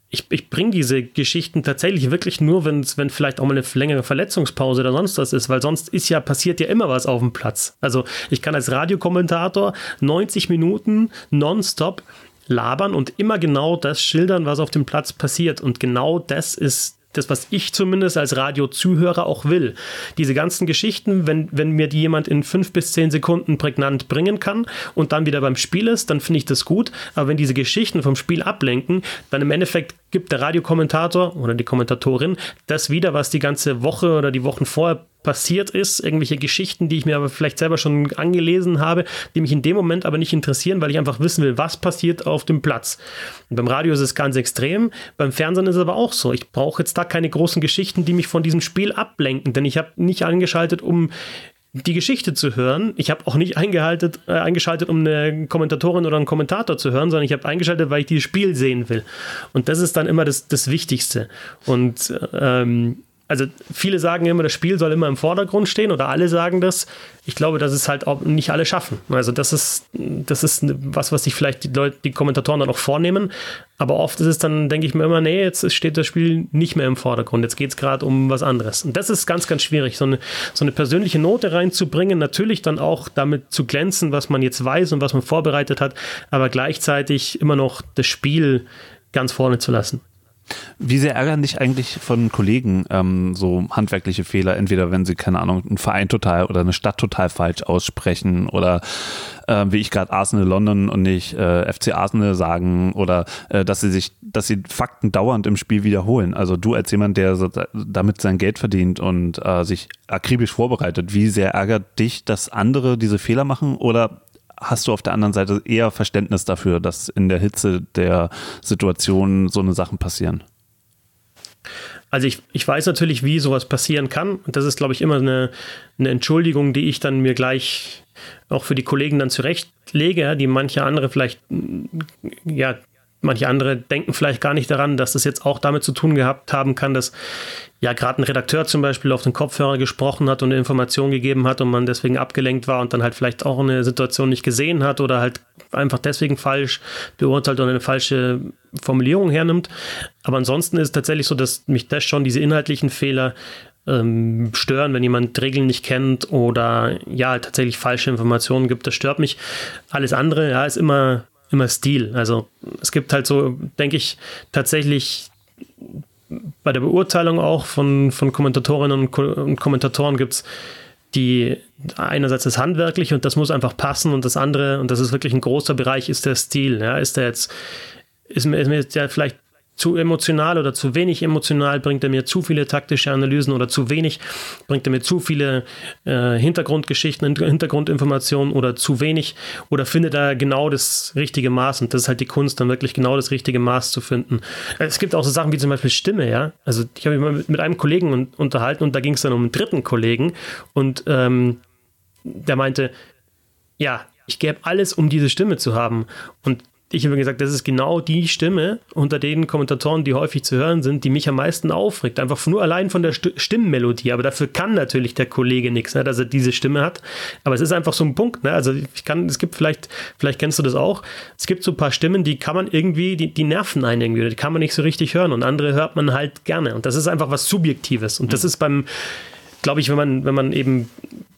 ich, ich bringe diese Geschichten tatsächlich wirklich nur, wenn wenn vielleicht auch mal eine längere Verletzungspause oder sonst was ist, weil sonst ist ja, passiert ja immer was auf dem Platz. Also ich kann als Radiokommentator 90 Minuten nonstop labern und immer genau das schildern, was auf dem Platz passiert. Und genau das ist das, was ich zumindest als Radiozuhörer auch will. Diese ganzen Geschichten, wenn, wenn mir die jemand in fünf bis zehn Sekunden prägnant bringen kann und dann wieder beim Spiel ist, dann finde ich das gut. Aber wenn diese Geschichten vom Spiel ablenken, dann im Endeffekt gibt der Radiokommentator oder die Kommentatorin das wieder, was die ganze Woche oder die Wochen vorher passiert ist, irgendwelche Geschichten, die ich mir aber vielleicht selber schon angelesen habe, die mich in dem Moment aber nicht interessieren, weil ich einfach wissen will, was passiert auf dem Platz. Und beim Radio ist es ganz extrem, beim Fernsehen ist es aber auch so. Ich brauche jetzt da keine großen Geschichten, die mich von diesem Spiel ablenken, denn ich habe nicht angeschaltet, um die Geschichte zu hören. Ich habe auch nicht eingehalten, äh, eingeschaltet, um eine Kommentatorin oder einen Kommentator zu hören, sondern ich habe eingeschaltet, weil ich dieses Spiel sehen will. Und das ist dann immer das, das Wichtigste. Und ähm, also viele sagen immer, das Spiel soll immer im Vordergrund stehen oder alle sagen das. Ich glaube, dass es halt auch nicht alle schaffen. Also das ist, das ist was, was sich vielleicht die Leute, die Kommentatoren dann auch vornehmen. Aber oft ist es dann, denke ich mir immer, nee, jetzt steht das Spiel nicht mehr im Vordergrund. Jetzt geht es gerade um was anderes. Und das ist ganz, ganz schwierig, so eine, so eine persönliche Note reinzubringen. Natürlich dann auch damit zu glänzen, was man jetzt weiß und was man vorbereitet hat, aber gleichzeitig immer noch das Spiel ganz vorne zu lassen. Wie sehr ärgern dich eigentlich von Kollegen ähm, so handwerkliche Fehler, entweder wenn sie, keine Ahnung, einen Verein total oder eine Stadt total falsch aussprechen oder äh, wie ich gerade Arsenal London und nicht äh, FC Arsenal sagen oder äh, dass sie sich, dass sie Fakten dauernd im Spiel wiederholen. Also du als jemand, der so, damit sein Geld verdient und äh, sich akribisch vorbereitet, wie sehr ärgert dich, dass andere diese Fehler machen oder hast du auf der anderen Seite eher Verständnis dafür, dass in der Hitze der Situation so eine Sachen passieren? Also ich, ich weiß natürlich, wie sowas passieren kann. Und das ist, glaube ich, immer eine, eine Entschuldigung, die ich dann mir gleich auch für die Kollegen dann zurechtlege, die manche andere vielleicht ja Manche andere denken vielleicht gar nicht daran, dass das jetzt auch damit zu tun gehabt haben kann, dass ja gerade ein Redakteur zum Beispiel auf den Kopfhörer gesprochen hat und eine Information gegeben hat und man deswegen abgelenkt war und dann halt vielleicht auch eine Situation nicht gesehen hat oder halt einfach deswegen falsch beurteilt oder eine falsche Formulierung hernimmt. Aber ansonsten ist es tatsächlich so, dass mich das schon diese inhaltlichen Fehler ähm, stören, wenn jemand Regeln nicht kennt oder ja tatsächlich falsche Informationen gibt. Das stört mich. Alles andere, ja, ist immer immer Stil. Also es gibt halt so, denke ich, tatsächlich bei der Beurteilung auch von, von Kommentatorinnen und, Kommentatoren gibt es die einerseits das Handwerkliche und das muss einfach passen und das andere, und das ist wirklich ein großer Bereich, ist der Stil. Ja, ist der jetzt, ist mir, ist mir jetzt ja vielleicht zu emotional oder zu wenig emotional, bringt er mir zu viele taktische Analysen oder zu wenig, bringt er mir zu viele äh, Hintergrundgeschichten, Hintergrundinformationen oder zu wenig oder findet er genau das richtige Maß und das ist halt die Kunst, dann wirklich genau das richtige Maß zu finden. Es gibt auch so Sachen wie zum Beispiel Stimme, ja. Also ich habe mich mal mit einem Kollegen unterhalten und da ging es dann um einen dritten Kollegen und ähm, der meinte, ja, ich gäbe alles, um diese Stimme zu haben. Und ich habe gesagt, das ist genau die Stimme unter den Kommentatoren, die häufig zu hören sind, die mich am meisten aufregt. Einfach nur allein von der St Stimmmelodie. Aber dafür kann natürlich der Kollege nichts, ne, dass er diese Stimme hat. Aber es ist einfach so ein Punkt. Ne? Also ich kann, es gibt vielleicht, vielleicht kennst du das auch. Es gibt so ein paar Stimmen, die kann man irgendwie, die, die nerven einen irgendwie, die kann man nicht so richtig hören. Und andere hört man halt gerne. Und das ist einfach was Subjektives. Und das mhm. ist beim, glaube ich, wenn man, wenn man eben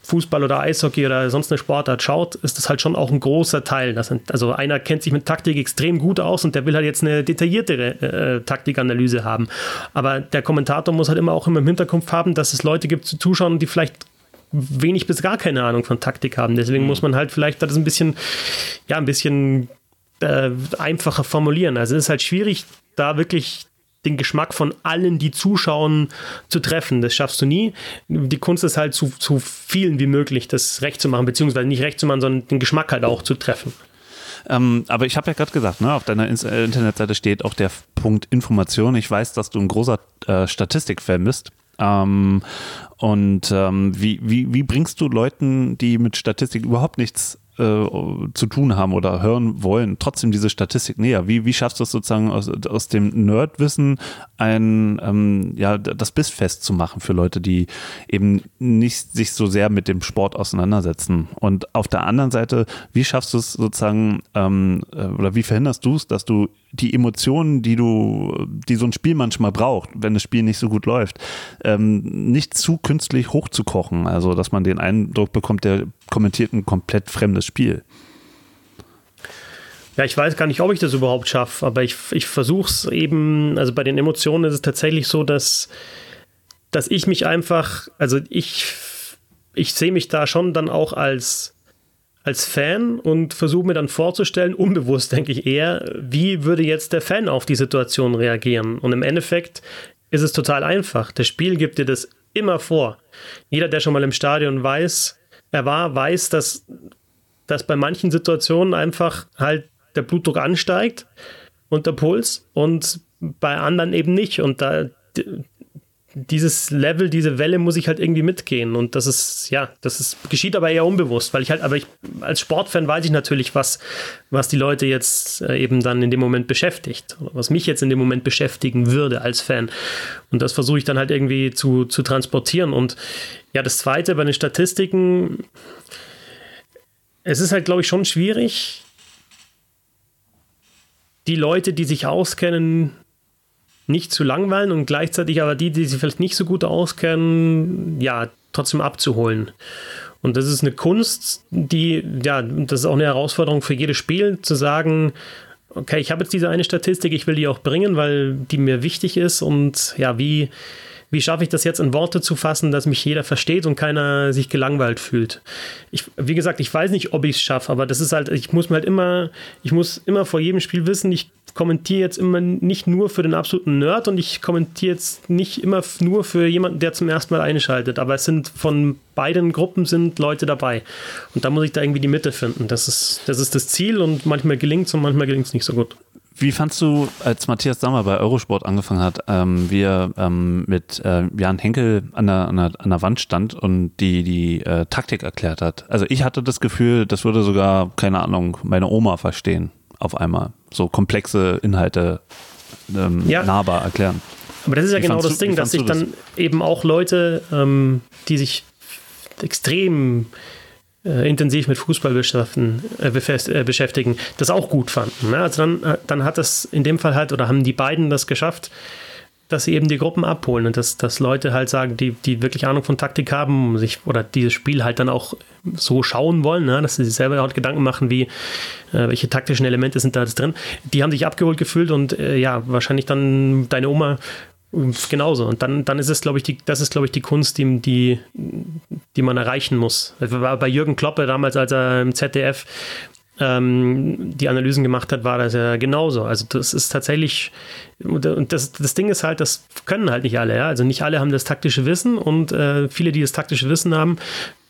Fußball oder Eishockey oder sonst eine Sportart schaut, ist das halt schon auch ein großer Teil. Sind, also einer kennt sich mit Taktik extrem gut aus und der will halt jetzt eine detailliertere äh, Taktikanalyse haben. Aber der Kommentator muss halt immer auch immer im Hinterkopf haben, dass es Leute gibt zu zuschauen, die vielleicht wenig bis gar keine Ahnung von Taktik haben. Deswegen mhm. muss man halt vielleicht das ein bisschen, ja, ein bisschen äh, einfacher formulieren. Also es ist halt schwierig, da wirklich den Geschmack von allen, die zuschauen, zu treffen. Das schaffst du nie. Die Kunst ist halt zu, zu vielen wie möglich, das recht zu machen, beziehungsweise nicht recht zu machen, sondern den Geschmack halt auch zu treffen. Ähm, aber ich habe ja gerade gesagt, ne, auf deiner äh, Internetseite steht auch der Punkt Information. Ich weiß, dass du ein großer äh, Statistikfan bist. Ähm, und ähm, wie, wie, wie bringst du Leuten, die mit Statistik überhaupt nichts äh, zu tun haben oder hören wollen, trotzdem diese Statistik näher? Wie, wie schaffst du es sozusagen aus, aus dem Nerdwissen ein, ähm, ja, das Bissfest zu machen für Leute, die eben nicht sich so sehr mit dem Sport auseinandersetzen? Und auf der anderen Seite, wie schaffst du es sozusagen, ähm, äh, oder wie verhinderst du es, dass du die Emotionen, die du, die so ein Spiel manchmal braucht, wenn das Spiel nicht so gut läuft, ähm, nicht zu künstlich hochzukochen? Also, dass man den Eindruck bekommt, der kommentiert ein komplett fremdes Spiel. Ja, ich weiß gar nicht, ob ich das überhaupt schaffe, aber ich, ich versuche es eben, also bei den Emotionen ist es tatsächlich so, dass, dass ich mich einfach, also ich, ich sehe mich da schon dann auch als, als Fan und versuche mir dann vorzustellen, unbewusst denke ich eher, wie würde jetzt der Fan auf die Situation reagieren? Und im Endeffekt ist es total einfach. Das Spiel gibt dir das immer vor. Jeder, der schon mal im Stadion weiß, er war, weiß, dass dass bei manchen Situationen einfach halt der Blutdruck ansteigt und der Puls und bei anderen eben nicht. Und da dieses Level, diese Welle muss ich halt irgendwie mitgehen. Und das ist, ja, das ist, geschieht aber eher unbewusst, weil ich halt, aber ich, als Sportfan weiß ich natürlich, was, was die Leute jetzt äh, eben dann in dem Moment beschäftigt. Was mich jetzt in dem Moment beschäftigen würde als Fan. Und das versuche ich dann halt irgendwie zu, zu transportieren. Und ja, das zweite bei den Statistiken, es ist halt, glaube ich, schon schwierig, die Leute, die sich auskennen, nicht zu langweilen und gleichzeitig aber die, die sich vielleicht nicht so gut auskennen, ja, trotzdem abzuholen. Und das ist eine Kunst, die, ja, das ist auch eine Herausforderung für jedes Spiel, zu sagen, okay, ich habe jetzt diese eine Statistik, ich will die auch bringen, weil die mir wichtig ist und ja, wie, wie schaffe ich das jetzt in Worte zu fassen, dass mich jeder versteht und keiner sich gelangweilt fühlt? Ich, wie gesagt, ich weiß nicht, ob ich es schaffe, aber das ist halt, ich muss mir halt immer, ich muss immer vor jedem Spiel wissen, ich kommentiere jetzt immer nicht nur für den absoluten Nerd und ich kommentiere jetzt nicht immer nur für jemanden, der zum ersten Mal einschaltet, aber es sind von beiden Gruppen sind Leute dabei. Und da muss ich da irgendwie die Mitte finden. Das ist das, ist das Ziel und manchmal gelingt es und manchmal gelingt es nicht so gut. Wie fandst du, als Matthias Sammer bei Eurosport angefangen hat, ähm, wie er ähm, mit äh, Jan Henkel an der, an, der, an der Wand stand und die, die äh, Taktik erklärt hat? Also ich hatte das Gefühl, das würde sogar, keine Ahnung, meine Oma verstehen auf einmal. So komplexe Inhalte ähm, ja. nahbar erklären. Aber das ist ja wie genau das du, Ding, dass sich dann eben auch Leute, ähm, die sich extrem äh, intensiv mit Fußball äh, äh, beschäftigen, das auch gut fanden. Ne? Also dann, äh, dann hat das in dem Fall halt, oder haben die beiden das geschafft, dass sie eben die Gruppen abholen und dass, dass Leute halt sagen, die, die wirklich Ahnung von Taktik haben, sich oder dieses Spiel halt dann auch so schauen wollen, ne? dass sie sich selber auch Gedanken machen, wie äh, welche taktischen Elemente sind da drin. Die haben sich abgeholt gefühlt und äh, ja, wahrscheinlich dann deine Oma Genauso. Und dann, dann ist es, glaube ich, die, das ist, glaube ich, die Kunst, die, die, die man erreichen muss. Bei Jürgen Kloppe damals, als er im ZDF ähm, die Analysen gemacht hat, war das ja genauso. Also das ist tatsächlich, und das, das Ding ist halt, das können halt nicht alle, ja. Also nicht alle haben das taktische Wissen und äh, viele, die das taktische Wissen haben,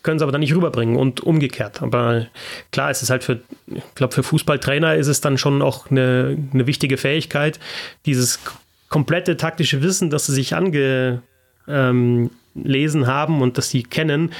können es aber dann nicht rüberbringen und umgekehrt. Aber klar, es ist halt für, ich glaube, für Fußballtrainer ist es dann schon auch eine, eine wichtige Fähigkeit, dieses komplette taktische Wissen, das sie sich angelesen ähm, haben und das sie kennen,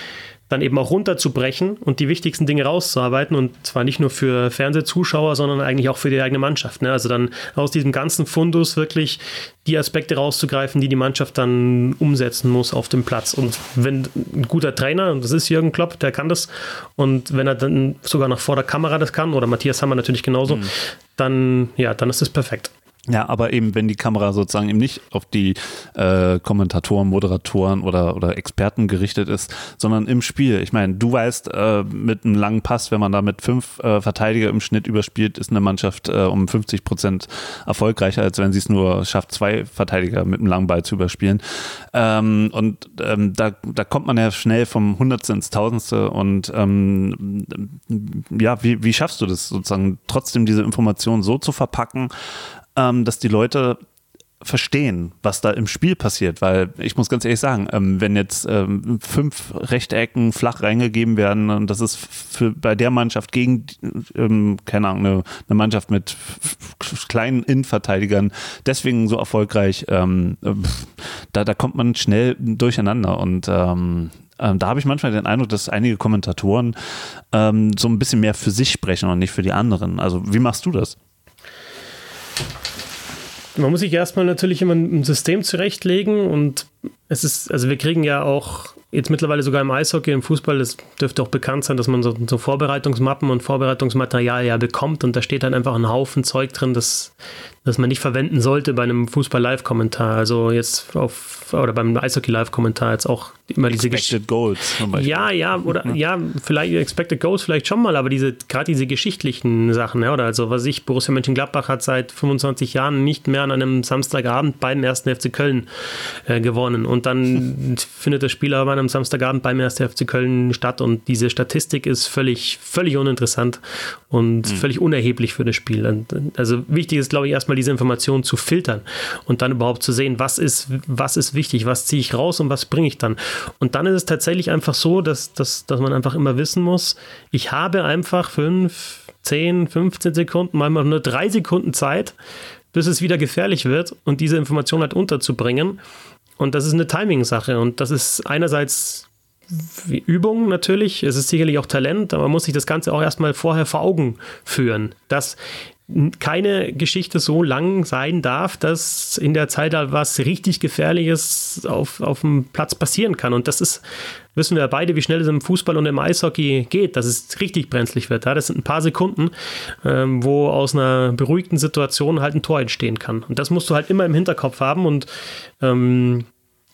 dann eben auch runterzubrechen und die wichtigsten Dinge rauszuarbeiten und zwar nicht nur für Fernsehzuschauer, sondern eigentlich auch für die eigene Mannschaft. Ne? Also dann aus diesem ganzen Fundus wirklich die Aspekte rauszugreifen, die die Mannschaft dann umsetzen muss auf dem Platz. Und wenn ein guter Trainer, und das ist Jürgen Klopp, der kann das, und wenn er dann sogar noch vor der Kamera das kann, oder Matthias Hammer natürlich genauso, mhm. dann, ja, dann ist es perfekt. Ja, aber eben, wenn die Kamera sozusagen eben nicht auf die äh, Kommentatoren, Moderatoren oder, oder Experten gerichtet ist, sondern im Spiel. Ich meine, du weißt, äh, mit einem langen Pass, wenn man da mit fünf äh, Verteidiger im Schnitt überspielt, ist eine Mannschaft äh, um 50 Prozent erfolgreicher, als wenn sie es nur schafft, zwei Verteidiger mit einem langen Ball zu überspielen. Ähm, und ähm, da, da kommt man ja schnell vom Hundertste ins Tausendste und ähm, ja, wie, wie schaffst du das sozusagen, trotzdem diese Informationen so zu verpacken, ähm, dass die Leute verstehen, was da im Spiel passiert, weil ich muss ganz ehrlich sagen, ähm, wenn jetzt ähm, fünf Rechtecken flach reingegeben werden und das ist für bei der Mannschaft gegen, ähm, keine Ahnung, eine, eine Mannschaft mit kleinen Innenverteidigern deswegen so erfolgreich, ähm, da, da kommt man schnell durcheinander und ähm, ähm, da habe ich manchmal den Eindruck, dass einige Kommentatoren so ein bisschen mehr für sich sprechen und nicht für die anderen. Also wie machst du das? Man muss sich erstmal natürlich immer ein System zurechtlegen und es ist, also wir kriegen ja auch jetzt mittlerweile sogar im Eishockey, im Fußball, das dürfte auch bekannt sein, dass man so, so, Vorbereitungsmappen und Vorbereitungsmaterial ja bekommt und da steht dann einfach ein Haufen Zeug drin, das, das man nicht verwenden sollte bei einem Fußball-Live-Kommentar. Also jetzt auf, oder beim Eishockey-Live-Kommentar jetzt auch immer diese Expected Goals zum Beispiel. Ja, ja, oder ja, vielleicht Expected Goals vielleicht schon mal, aber diese, gerade diese geschichtlichen Sachen, ja, oder also was ich, Borussia Mönchengladbach hat seit 25 Jahren nicht mehr an einem Samstagabend beim ersten FC Köln äh, gewonnen und dann findet das Spiel aber an einem Samstagabend beim 1. FC Köln statt und diese Statistik ist völlig, völlig uninteressant und mhm. völlig unerheblich für das Spiel. Also wichtig ist, glaube ich, erstmal diese Informationen zu filtern und dann überhaupt zu sehen, was ist, was ist wichtig, was ziehe ich raus und was bringe ich dann. Und dann ist es tatsächlich einfach so, dass, dass, dass man einfach immer wissen muss, ich habe einfach fünf, 10, 15 Sekunden, manchmal nur drei Sekunden Zeit, bis es wieder gefährlich wird und diese Information halt unterzubringen. Und das ist eine Timing-Sache. Und das ist einerseits Übung natürlich, es ist sicherlich auch Talent, aber man muss sich das Ganze auch erstmal vorher vor Augen führen, dass keine Geschichte so lang sein darf, dass in der Zeit was richtig Gefährliches auf, auf dem Platz passieren kann. Und das ist, wissen wir beide, wie schnell es im Fußball und im Eishockey geht, dass es richtig brenzlig wird. Ja? Das sind ein paar Sekunden, ähm, wo aus einer beruhigten Situation halt ein Tor entstehen kann. Und das musst du halt immer im Hinterkopf haben und ähm,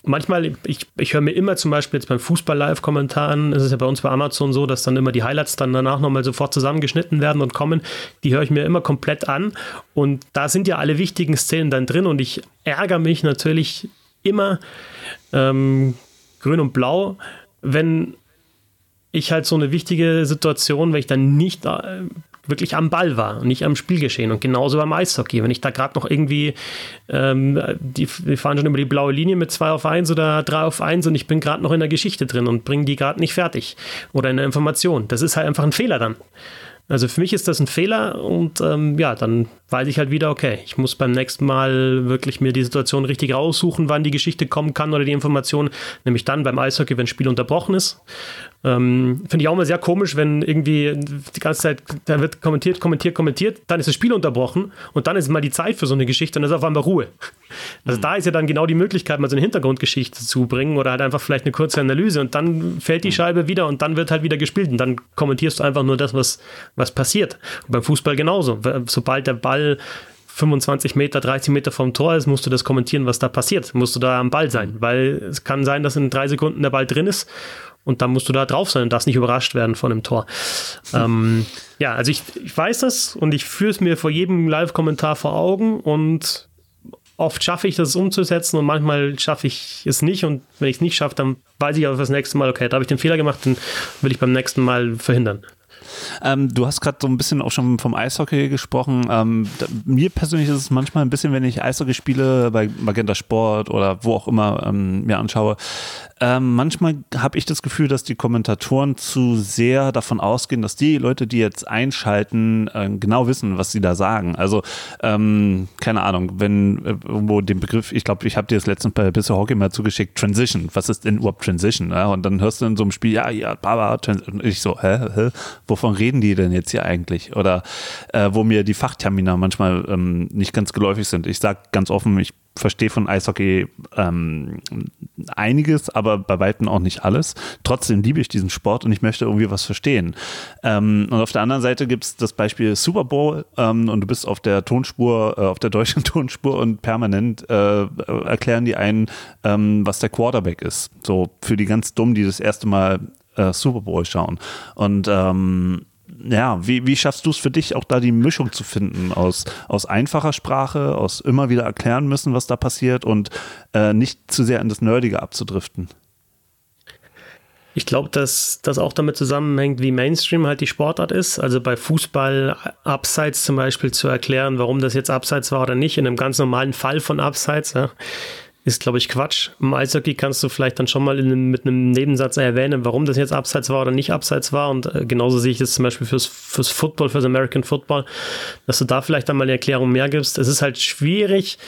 manchmal, ich, ich höre mir immer zum Beispiel jetzt beim Fußball-Live-Kommentar an, es ist ja bei uns bei Amazon so, dass dann immer die Highlights dann danach nochmal sofort zusammengeschnitten werden und kommen. Die höre ich mir immer komplett an und da sind ja alle wichtigen Szenen dann drin und ich ärgere mich natürlich immer ähm, grün und blau, wenn ich halt so eine wichtige Situation, wenn ich dann nicht äh, wirklich am Ball war und nicht am Spielgeschehen. Und genauso beim Eishockey. Wenn ich da gerade noch irgendwie, ähm, die, die, fahren schon über die blaue Linie mit 2 auf 1 oder 3 auf 1 und ich bin gerade noch in der Geschichte drin und bringe die gerade nicht fertig oder in der Information. Das ist halt einfach ein Fehler dann. Also für mich ist das ein Fehler und ähm, ja, dann weiß ich halt wieder, okay, ich muss beim nächsten Mal wirklich mir die Situation richtig raussuchen, wann die Geschichte kommen kann oder die Information, nämlich dann beim Eishockey, wenn das Spiel unterbrochen ist. Ähm, Finde ich auch mal sehr komisch, wenn irgendwie die ganze Zeit, da wird kommentiert, kommentiert, kommentiert, dann ist das Spiel unterbrochen und dann ist mal die Zeit für so eine Geschichte und dann ist auf einmal Ruhe. Also mhm. da ist ja dann genau die Möglichkeit, mal so eine Hintergrundgeschichte zu bringen oder halt einfach vielleicht eine kurze Analyse und dann fällt die mhm. Scheibe wieder und dann wird halt wieder gespielt und dann kommentierst du einfach nur das, was, was passiert. Und beim Fußball genauso. Sobald der Ball 25 Meter, 30 Meter vom Tor ist, musst du das kommentieren, was da passiert. Musst du da am Ball sein, weil es kann sein, dass in drei Sekunden der Ball drin ist und dann musst du da drauf sein und darfst nicht überrascht werden von einem Tor. ähm, ja, also ich, ich weiß das und ich führe es mir vor jedem Live-Kommentar vor Augen und oft schaffe ich das umzusetzen und manchmal schaffe ich es nicht und wenn ich es nicht schaffe, dann weiß ich auch das nächste Mal, okay, da habe ich den Fehler gemacht, den will ich beim nächsten Mal verhindern. Ähm, du hast gerade so ein bisschen auch schon vom Eishockey gesprochen. Ähm, da, mir persönlich ist es manchmal ein bisschen, wenn ich Eishockey spiele, bei Magenta Sport oder wo auch immer ähm, mir anschaue, ähm, manchmal habe ich das Gefühl, dass die Kommentatoren zu sehr davon ausgehen, dass die Leute, die jetzt einschalten, äh, genau wissen, was sie da sagen. Also, ähm, keine Ahnung, wenn äh, irgendwo den Begriff, ich glaube, ich habe dir das letztens bei Bisher Hockey mal zugeschickt, Transition. Was ist denn überhaupt Transition? Ja? Und dann hörst du in so einem Spiel, ja, ja, Baba, und ich so, hä, hä, wovon reden die denn jetzt hier eigentlich? Oder äh, wo mir die Fachtermina manchmal ähm, nicht ganz geläufig sind. Ich sage ganz offen, ich verstehe von Eishockey ähm, einiges, aber bei weitem auch nicht alles. Trotzdem liebe ich diesen Sport und ich möchte irgendwie was verstehen. Ähm, und auf der anderen Seite gibt es das Beispiel Super Bowl ähm, und du bist auf der Tonspur, äh, auf der deutschen Tonspur und permanent äh, erklären die einen, ähm, was der Quarterback ist. So für die ganz Dummen, die das erste Mal äh, Super Bowl schauen. Und ähm, ja, wie, wie schaffst du es für dich, auch da die Mischung zu finden aus, aus einfacher Sprache, aus immer wieder erklären müssen, was da passiert und äh, nicht zu sehr in das Nerdige abzudriften? Ich glaube, dass das auch damit zusammenhängt, wie Mainstream halt die Sportart ist. Also bei Fußball Abseits zum Beispiel zu erklären, warum das jetzt Abseits war oder nicht, in einem ganz normalen Fall von Abseits, ja, ist, glaube ich, Quatsch. Im Eishockey kannst du vielleicht dann schon mal in, mit einem Nebensatz erwähnen, warum das jetzt Abseits war oder nicht Abseits war. Und äh, genauso sehe ich das zum Beispiel fürs, fürs Football, fürs American Football, dass du da vielleicht dann mal eine Erklärung mehr gibst. Es ist halt schwierig.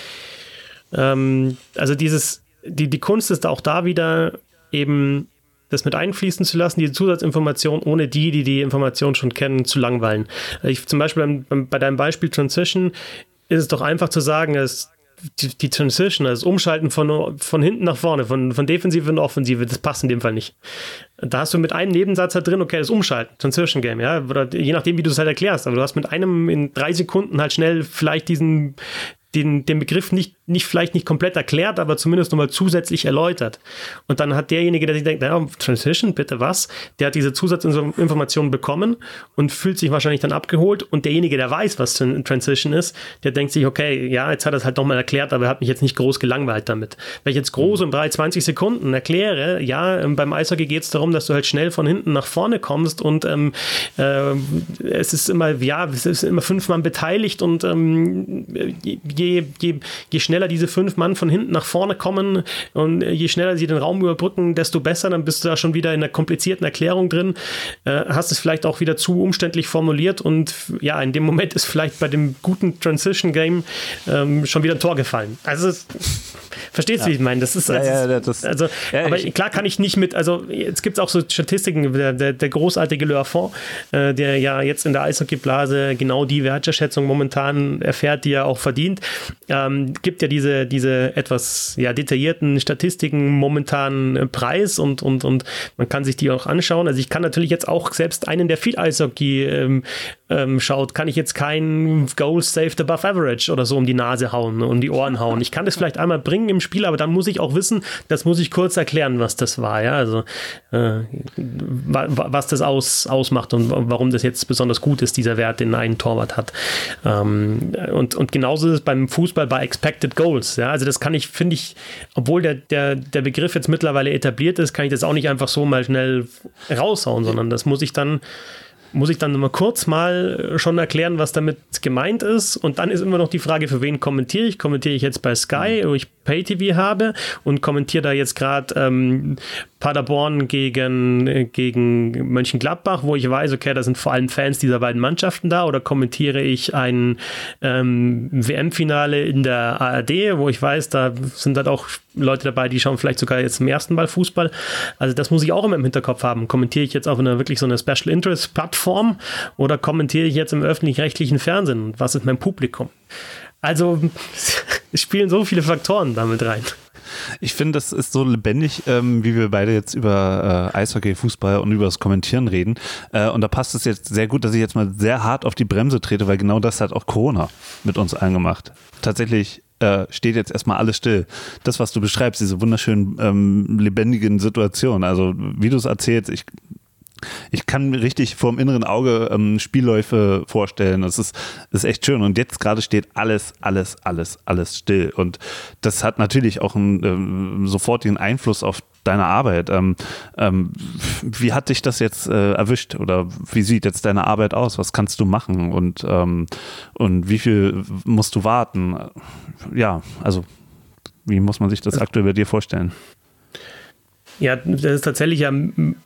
Ähm, also dieses, die, die Kunst ist auch da wieder eben das mit einfließen zu lassen, diese Zusatzinformation, ohne die, die die Information schon kennen, zu langweilen. Ich, zum Beispiel bei deinem Beispiel Transition ist es doch einfach zu sagen, dass die, die Transition, also das Umschalten von, von hinten nach vorne, von, von Defensive in Offensive, das passt in dem Fall nicht. Da hast du mit einem Nebensatz halt drin, okay, das Umschalten, Transition Game, ja, oder je nachdem, wie du es halt erklärst, aber du hast mit einem in drei Sekunden halt schnell vielleicht diesen, den, den Begriff nicht, nicht vielleicht nicht komplett erklärt, aber zumindest nochmal zusätzlich erläutert. Und dann hat derjenige, der sich denkt, naja, Transition, bitte was? Der hat diese Zusatzinformationen bekommen und fühlt sich wahrscheinlich dann abgeholt. Und derjenige, der weiß, was Transition ist, der denkt sich, okay, ja, jetzt hat er es halt nochmal erklärt, aber er hat mich jetzt nicht groß gelangweilt damit. Wenn ich jetzt groß um drei, 20 Sekunden erkläre, ja, ähm, beim Eishockey geht es darum, dass du halt schnell von hinten nach vorne kommst und ähm, äh, es ist immer, ja, es ist immer fünf Mann beteiligt und ähm, je, je, je, je schneller diese fünf Mann von hinten nach vorne kommen und je schneller sie den Raum überbrücken, desto besser, dann bist du da schon wieder in einer komplizierten Erklärung drin, äh, hast es vielleicht auch wieder zu umständlich formuliert und ja, in dem Moment ist vielleicht bei dem guten Transition Game ähm, schon wieder ein Tor gefallen. Also verstehst du, ja. wie ich meine? Das ist also, ja, ja, das, also aber ich, klar kann ich nicht mit, also jetzt gibt es auch so Statistiken, der, der, der großartige Le Fond, äh, der ja jetzt in der Eishockeyblase genau die Wertschätzung momentan erfährt, die er auch verdient, ähm, gibt ja diese, diese etwas ja, detaillierten Statistiken momentan äh, preis und, und, und man kann sich die auch anschauen. Also ich kann natürlich jetzt auch selbst einen, der viel Eishockey ähm, ähm, schaut, kann ich jetzt kein Goal saved above average oder so um die Nase hauen, um die Ohren hauen. Ich kann das vielleicht einmal bringen im Spiel, aber dann muss ich auch wissen, das muss ich kurz erklären, was das war. Ja, also äh, was das aus, ausmacht und warum das jetzt besonders gut ist, dieser Wert, den ein Torwart hat. Ähm, und, und genauso ist es beim Fußball bei Expected Goals. Ja, also das kann ich, finde ich, obwohl der, der, der Begriff jetzt mittlerweile etabliert ist, kann ich das auch nicht einfach so mal schnell raushauen, sondern das muss ich dann muss ich dann mal kurz mal schon erklären, was damit gemeint ist. Und dann ist immer noch die Frage, für wen kommentiere ich? Kommentiere ich jetzt bei Sky, wo ich Pay-TV habe und kommentiere da jetzt gerade ähm, Paderborn gegen, gegen Mönchengladbach, wo ich weiß, okay, da sind vor allem Fans dieser beiden Mannschaften da. Oder kommentiere ich ein ähm, WM-Finale in der ARD, wo ich weiß, da sind dann auch Leute dabei, die schauen vielleicht sogar jetzt zum ersten Mal Fußball. Also das muss ich auch immer im Hinterkopf haben. Kommentiere ich jetzt auf einer wirklich so einer Special Interest Plattform oder kommentiere ich jetzt im öffentlich-rechtlichen Fernsehen? Was ist mein Publikum? Also spielen so viele Faktoren damit rein. Ich finde, das ist so lebendig, ähm, wie wir beide jetzt über äh, Eishockey, Fußball und über das Kommentieren reden. Äh, und da passt es jetzt sehr gut, dass ich jetzt mal sehr hart auf die Bremse trete, weil genau das hat auch Corona mit uns allen gemacht. Tatsächlich äh, steht jetzt erstmal alles still. Das, was du beschreibst, diese wunderschönen ähm, lebendigen Situationen, also wie du es erzählst, ich ich kann mir richtig vor dem inneren Auge ähm, Spielläufe vorstellen. Das ist, das ist echt schön. Und jetzt gerade steht alles, alles, alles, alles still. Und das hat natürlich auch einen ähm, sofortigen Einfluss auf deine Arbeit. Ähm, ähm, wie hat dich das jetzt äh, erwischt? Oder wie sieht jetzt deine Arbeit aus? Was kannst du machen? Und, ähm, und wie viel musst du warten? Ja, also wie muss man sich das aktuell bei dir vorstellen? Ja, das ist tatsächlich ja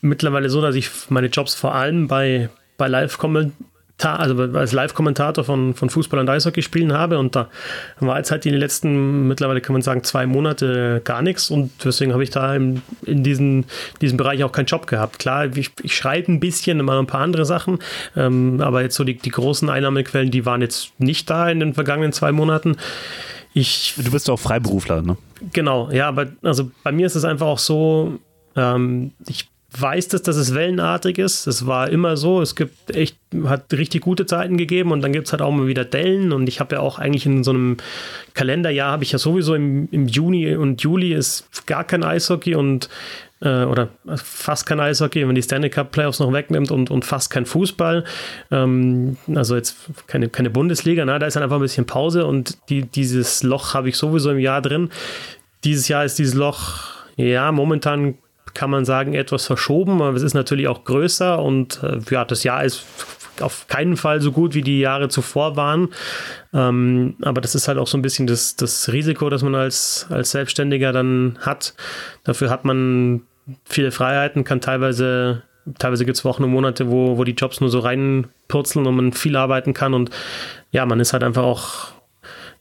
mittlerweile so, dass ich meine Jobs vor allem bei, bei Live-Kommentar, also als Live-Kommentator von, von Fußball und Eishockey spielen habe und da war jetzt halt in den letzten, mittlerweile kann man sagen, zwei Monate gar nichts und deswegen habe ich da in, in diesen, diesem Bereich auch keinen Job gehabt. Klar, ich, ich schreibe ein bisschen, immer ein paar andere Sachen, ähm, aber jetzt so die, die großen Einnahmequellen, die waren jetzt nicht da in den vergangenen zwei Monaten. Ich, du bist auch Freiberufler, ne? Genau, ja, aber also bei mir ist es einfach auch so, ähm, ich weiß das, dass es wellenartig ist. Das war immer so. Es gibt echt, hat richtig gute Zeiten gegeben und dann gibt es halt auch mal wieder Dellen. Und ich habe ja auch eigentlich in so einem Kalenderjahr habe ich ja sowieso im, im Juni und Juli ist gar kein Eishockey und äh, oder fast kein Eishockey, wenn man die Stanley Cup Playoffs noch wegnimmt und, und fast kein Fußball. Ähm, also jetzt keine, keine Bundesliga, na, da ist dann einfach ein bisschen Pause und die, dieses Loch habe ich sowieso im Jahr drin. Dieses Jahr ist dieses Loch, ja, momentan kann man sagen, etwas verschoben, aber es ist natürlich auch größer und äh, ja, das Jahr ist auf keinen Fall so gut wie die Jahre zuvor waren. Ähm, aber das ist halt auch so ein bisschen das, das Risiko, das man als, als Selbstständiger dann hat. Dafür hat man viele Freiheiten, kann teilweise, teilweise gibt es Wochen und Monate, wo, wo die Jobs nur so reinpurzeln und man viel arbeiten kann. Und ja, man ist halt einfach auch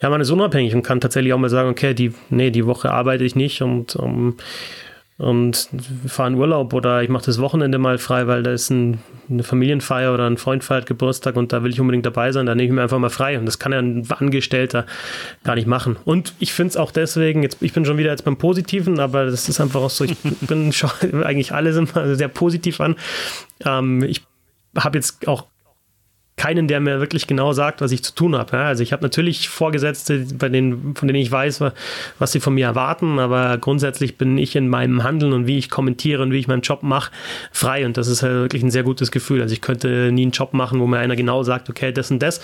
ja, man ist unabhängig und kann tatsächlich auch mal sagen, okay, die, nee, die Woche arbeite ich nicht und um, und fahre in Urlaub oder ich mache das Wochenende mal frei, weil da ist ein, eine Familienfeier oder ein Freund feiert Geburtstag und da will ich unbedingt dabei sein, da nehme ich mir einfach mal frei und das kann ja ein Angestellter gar nicht machen. Und ich finde es auch deswegen, jetzt, ich bin schon wieder jetzt beim Positiven, aber das ist einfach auch so, ich bin schon eigentlich alle immer sehr positiv an. Ähm, ich habe jetzt auch keinen, der mir wirklich genau sagt, was ich zu tun habe. also ich habe natürlich Vorgesetzte, bei denen, von denen ich weiß, was sie von mir erwarten, aber grundsätzlich bin ich in meinem Handeln und wie ich kommentiere und wie ich meinen Job mache, frei und das ist halt wirklich ein sehr gutes Gefühl. Also ich könnte nie einen Job machen, wo mir einer genau sagt, okay, das und das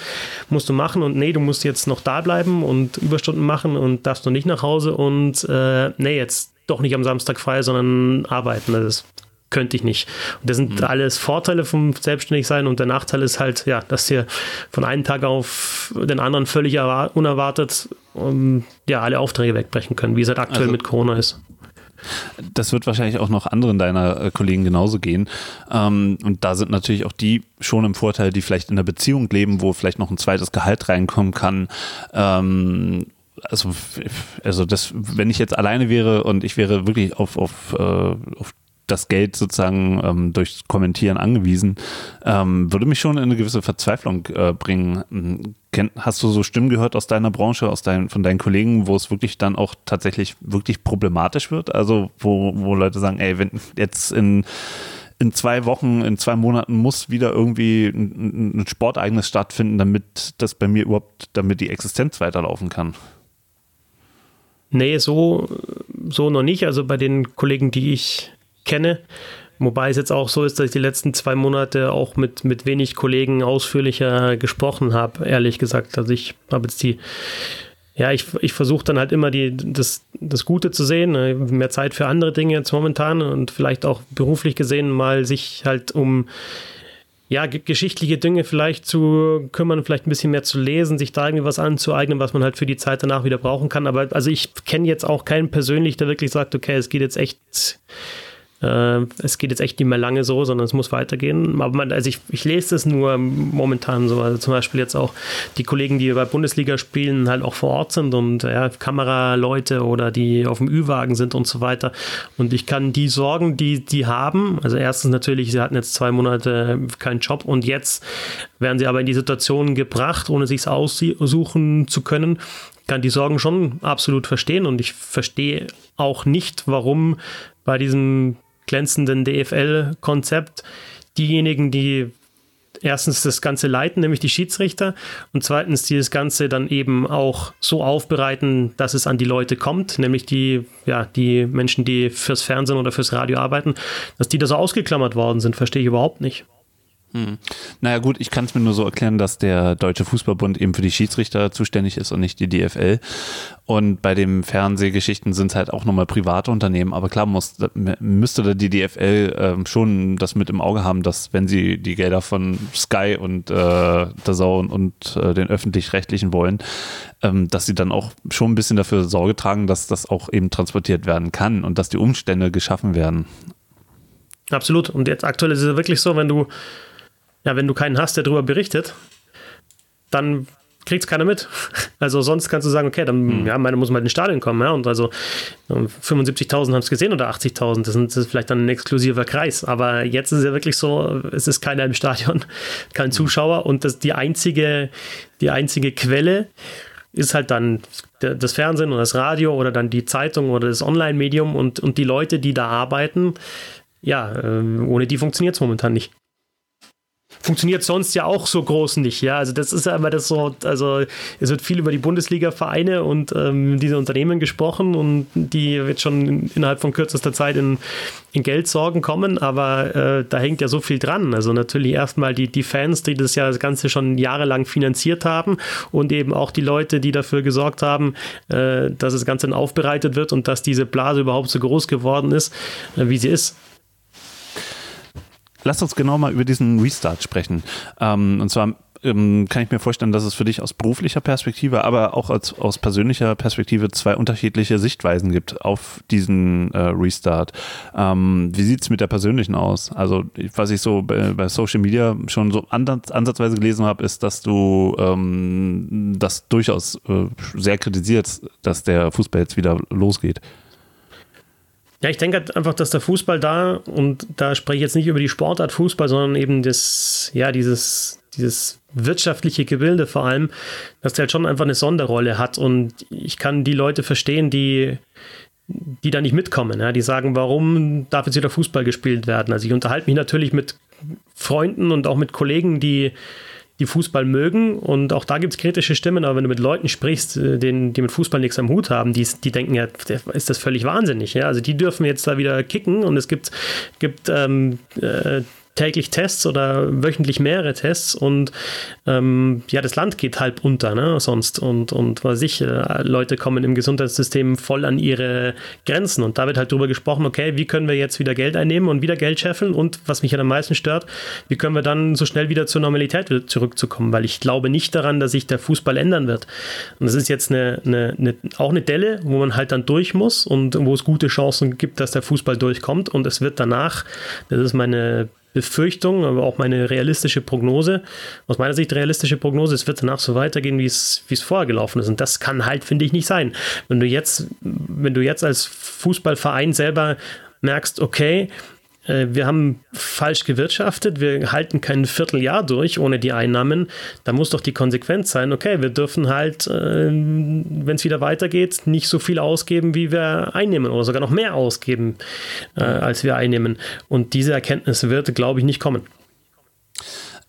musst du machen und nee, du musst jetzt noch da bleiben und Überstunden machen und darfst noch nicht nach Hause und äh, nee, jetzt doch nicht am Samstag frei, sondern arbeiten. Das ist könnte ich nicht. Und das sind mhm. alles Vorteile vom Selbstständigsein und der Nachteil ist halt, ja, dass dir von einem Tag auf den anderen völlig unerwartet um, ja, alle Aufträge wegbrechen können, wie es halt aktuell also, mit Corona ist. Das wird wahrscheinlich auch noch anderen deiner äh, Kollegen genauso gehen. Ähm, und da sind natürlich auch die schon im Vorteil, die vielleicht in einer Beziehung leben, wo vielleicht noch ein zweites Gehalt reinkommen kann. Ähm, also, also das, wenn ich jetzt alleine wäre und ich wäre wirklich auf, auf, äh, auf das Geld sozusagen ähm, durch Kommentieren angewiesen, ähm, würde mich schon in eine gewisse Verzweiflung äh, bringen. Ken, hast du so Stimmen gehört aus deiner Branche, aus dein, von deinen Kollegen, wo es wirklich dann auch tatsächlich wirklich problematisch wird? Also wo, wo Leute sagen, ey, wenn jetzt in in zwei Wochen, in zwei Monaten muss wieder irgendwie ein, ein Sportereignis stattfinden, damit das bei mir überhaupt, damit die Existenz weiterlaufen kann. Nee, so, so noch nicht. Also bei den Kollegen, die ich kenne. Wobei es jetzt auch so ist, dass ich die letzten zwei Monate auch mit, mit wenig Kollegen ausführlicher gesprochen habe, ehrlich gesagt. Also ich habe jetzt die, ja, ich, ich versuche dann halt immer die, das, das Gute zu sehen, ne? mehr Zeit für andere Dinge jetzt momentan und vielleicht auch beruflich gesehen mal sich halt um ja, geschichtliche Dinge vielleicht zu kümmern, vielleicht ein bisschen mehr zu lesen, sich da irgendwie was anzueignen, was man halt für die Zeit danach wieder brauchen kann. Aber also ich kenne jetzt auch keinen persönlich, der wirklich sagt, okay, es geht jetzt echt äh, es geht jetzt echt nicht mehr lange so, sondern es muss weitergehen. Aber man, also ich, ich lese es nur momentan so. Also zum Beispiel jetzt auch die Kollegen, die bei Bundesliga spielen, halt auch vor Ort sind und ja, Kameraleute oder die auf dem Ü-Wagen sind und so weiter. Und ich kann die Sorgen, die die haben, also erstens natürlich, sie hatten jetzt zwei Monate keinen Job und jetzt werden sie aber in die Situation gebracht, ohne sich aussuchen zu können, kann die Sorgen schon absolut verstehen und ich verstehe auch nicht, warum bei diesem glänzenden DFL-Konzept diejenigen, die erstens das Ganze leiten, nämlich die Schiedsrichter, und zweitens die das Ganze dann eben auch so aufbereiten, dass es an die Leute kommt, nämlich die, ja, die Menschen, die fürs Fernsehen oder fürs Radio arbeiten, dass die da so ausgeklammert worden sind, verstehe ich überhaupt nicht. Hm. Naja gut, ich kann es mir nur so erklären, dass der Deutsche Fußballbund eben für die Schiedsrichter zuständig ist und nicht die DFL. Und bei den Fernsehgeschichten sind es halt auch nochmal private Unternehmen. Aber klar muss, müsste da die DFL äh, schon das mit im Auge haben, dass wenn sie die Gelder von Sky und äh, Zone und äh, den öffentlich-rechtlichen wollen, ähm, dass sie dann auch schon ein bisschen dafür Sorge tragen, dass das auch eben transportiert werden kann und dass die Umstände geschaffen werden. Absolut. Und jetzt aktuell ist es wirklich so, wenn du ja, wenn du keinen hast, der darüber berichtet, dann kriegt es keiner mit. Also sonst kannst du sagen, okay, dann hm. ja, meine muss mal in den Stadion kommen, ja, und also 75.000 haben es gesehen oder 80.000, das, das, ist vielleicht dann ein exklusiver Kreis, aber jetzt ist es ja wirklich so, es ist keiner im Stadion, kein hm. Zuschauer und das die einzige, die einzige Quelle ist halt dann das Fernsehen oder das Radio oder dann die Zeitung oder das Online-Medium und, und die Leute, die da arbeiten, ja, äh, ohne die funktioniert es momentan nicht. Funktioniert sonst ja auch so groß nicht. Ja, also das ist ja immer das so, also es wird viel über die Bundesliga-Vereine und ähm, diese Unternehmen gesprochen und die jetzt schon innerhalb von kürzester Zeit in, in Geldsorgen kommen, aber äh, da hängt ja so viel dran. Also natürlich erstmal die, die Fans, die das ja das Ganze schon jahrelang finanziert haben und eben auch die Leute, die dafür gesorgt haben, äh, dass das Ganze dann aufbereitet wird und dass diese Blase überhaupt so groß geworden ist, äh, wie sie ist. Lass uns genau mal über diesen Restart sprechen. Ähm, und zwar ähm, kann ich mir vorstellen, dass es für dich aus beruflicher Perspektive, aber auch als, aus persönlicher Perspektive zwei unterschiedliche Sichtweisen gibt auf diesen äh, Restart. Ähm, wie sieht es mit der persönlichen aus? Also, was ich so bei, bei Social Media schon so ansatzweise gelesen habe, ist, dass du ähm, das durchaus äh, sehr kritisiert, dass der Fußball jetzt wieder losgeht. Ja, ich denke halt einfach, dass der Fußball da, und da spreche ich jetzt nicht über die Sportart Fußball, sondern eben das, ja, dieses, dieses wirtschaftliche Gebilde vor allem, dass der halt schon einfach eine Sonderrolle hat. Und ich kann die Leute verstehen, die, die da nicht mitkommen. Ja? Die sagen, warum darf jetzt wieder Fußball gespielt werden? Also ich unterhalte mich natürlich mit Freunden und auch mit Kollegen, die die Fußball mögen und auch da gibt es kritische Stimmen, aber wenn du mit Leuten sprichst, äh, denen, die mit Fußball nichts am Hut haben, die, die denken ja, ist das völlig wahnsinnig. Ja? Also die dürfen jetzt da wieder kicken und es gibt, gibt ähm, äh, täglich Tests oder wöchentlich mehrere Tests und ähm, ja, das Land geht halb unter, ne, sonst und, und was ich, äh, Leute kommen im Gesundheitssystem voll an ihre Grenzen und da wird halt drüber gesprochen, okay, wie können wir jetzt wieder Geld einnehmen und wieder Geld scheffeln und was mich halt am meisten stört, wie können wir dann so schnell wieder zur Normalität zurückzukommen, weil ich glaube nicht daran, dass sich der Fußball ändern wird. Und das ist jetzt eine, eine, eine, auch eine Delle, wo man halt dann durch muss und wo es gute Chancen gibt, dass der Fußball durchkommt und es wird danach, das ist meine Befürchtung, aber auch meine realistische Prognose, aus meiner Sicht realistische Prognose, es wird danach so weitergehen, wie es, wie es vorher gelaufen ist. Und das kann halt, finde ich, nicht sein. Wenn du jetzt, wenn du jetzt als Fußballverein selber merkst, okay, wir haben falsch gewirtschaftet, wir halten kein Vierteljahr durch ohne die Einnahmen, da muss doch die Konsequenz sein, okay, wir dürfen halt, äh, wenn es wieder weitergeht, nicht so viel ausgeben, wie wir einnehmen oder sogar noch mehr ausgeben, äh, als wir einnehmen. Und diese Erkenntnis wird, glaube ich, nicht kommen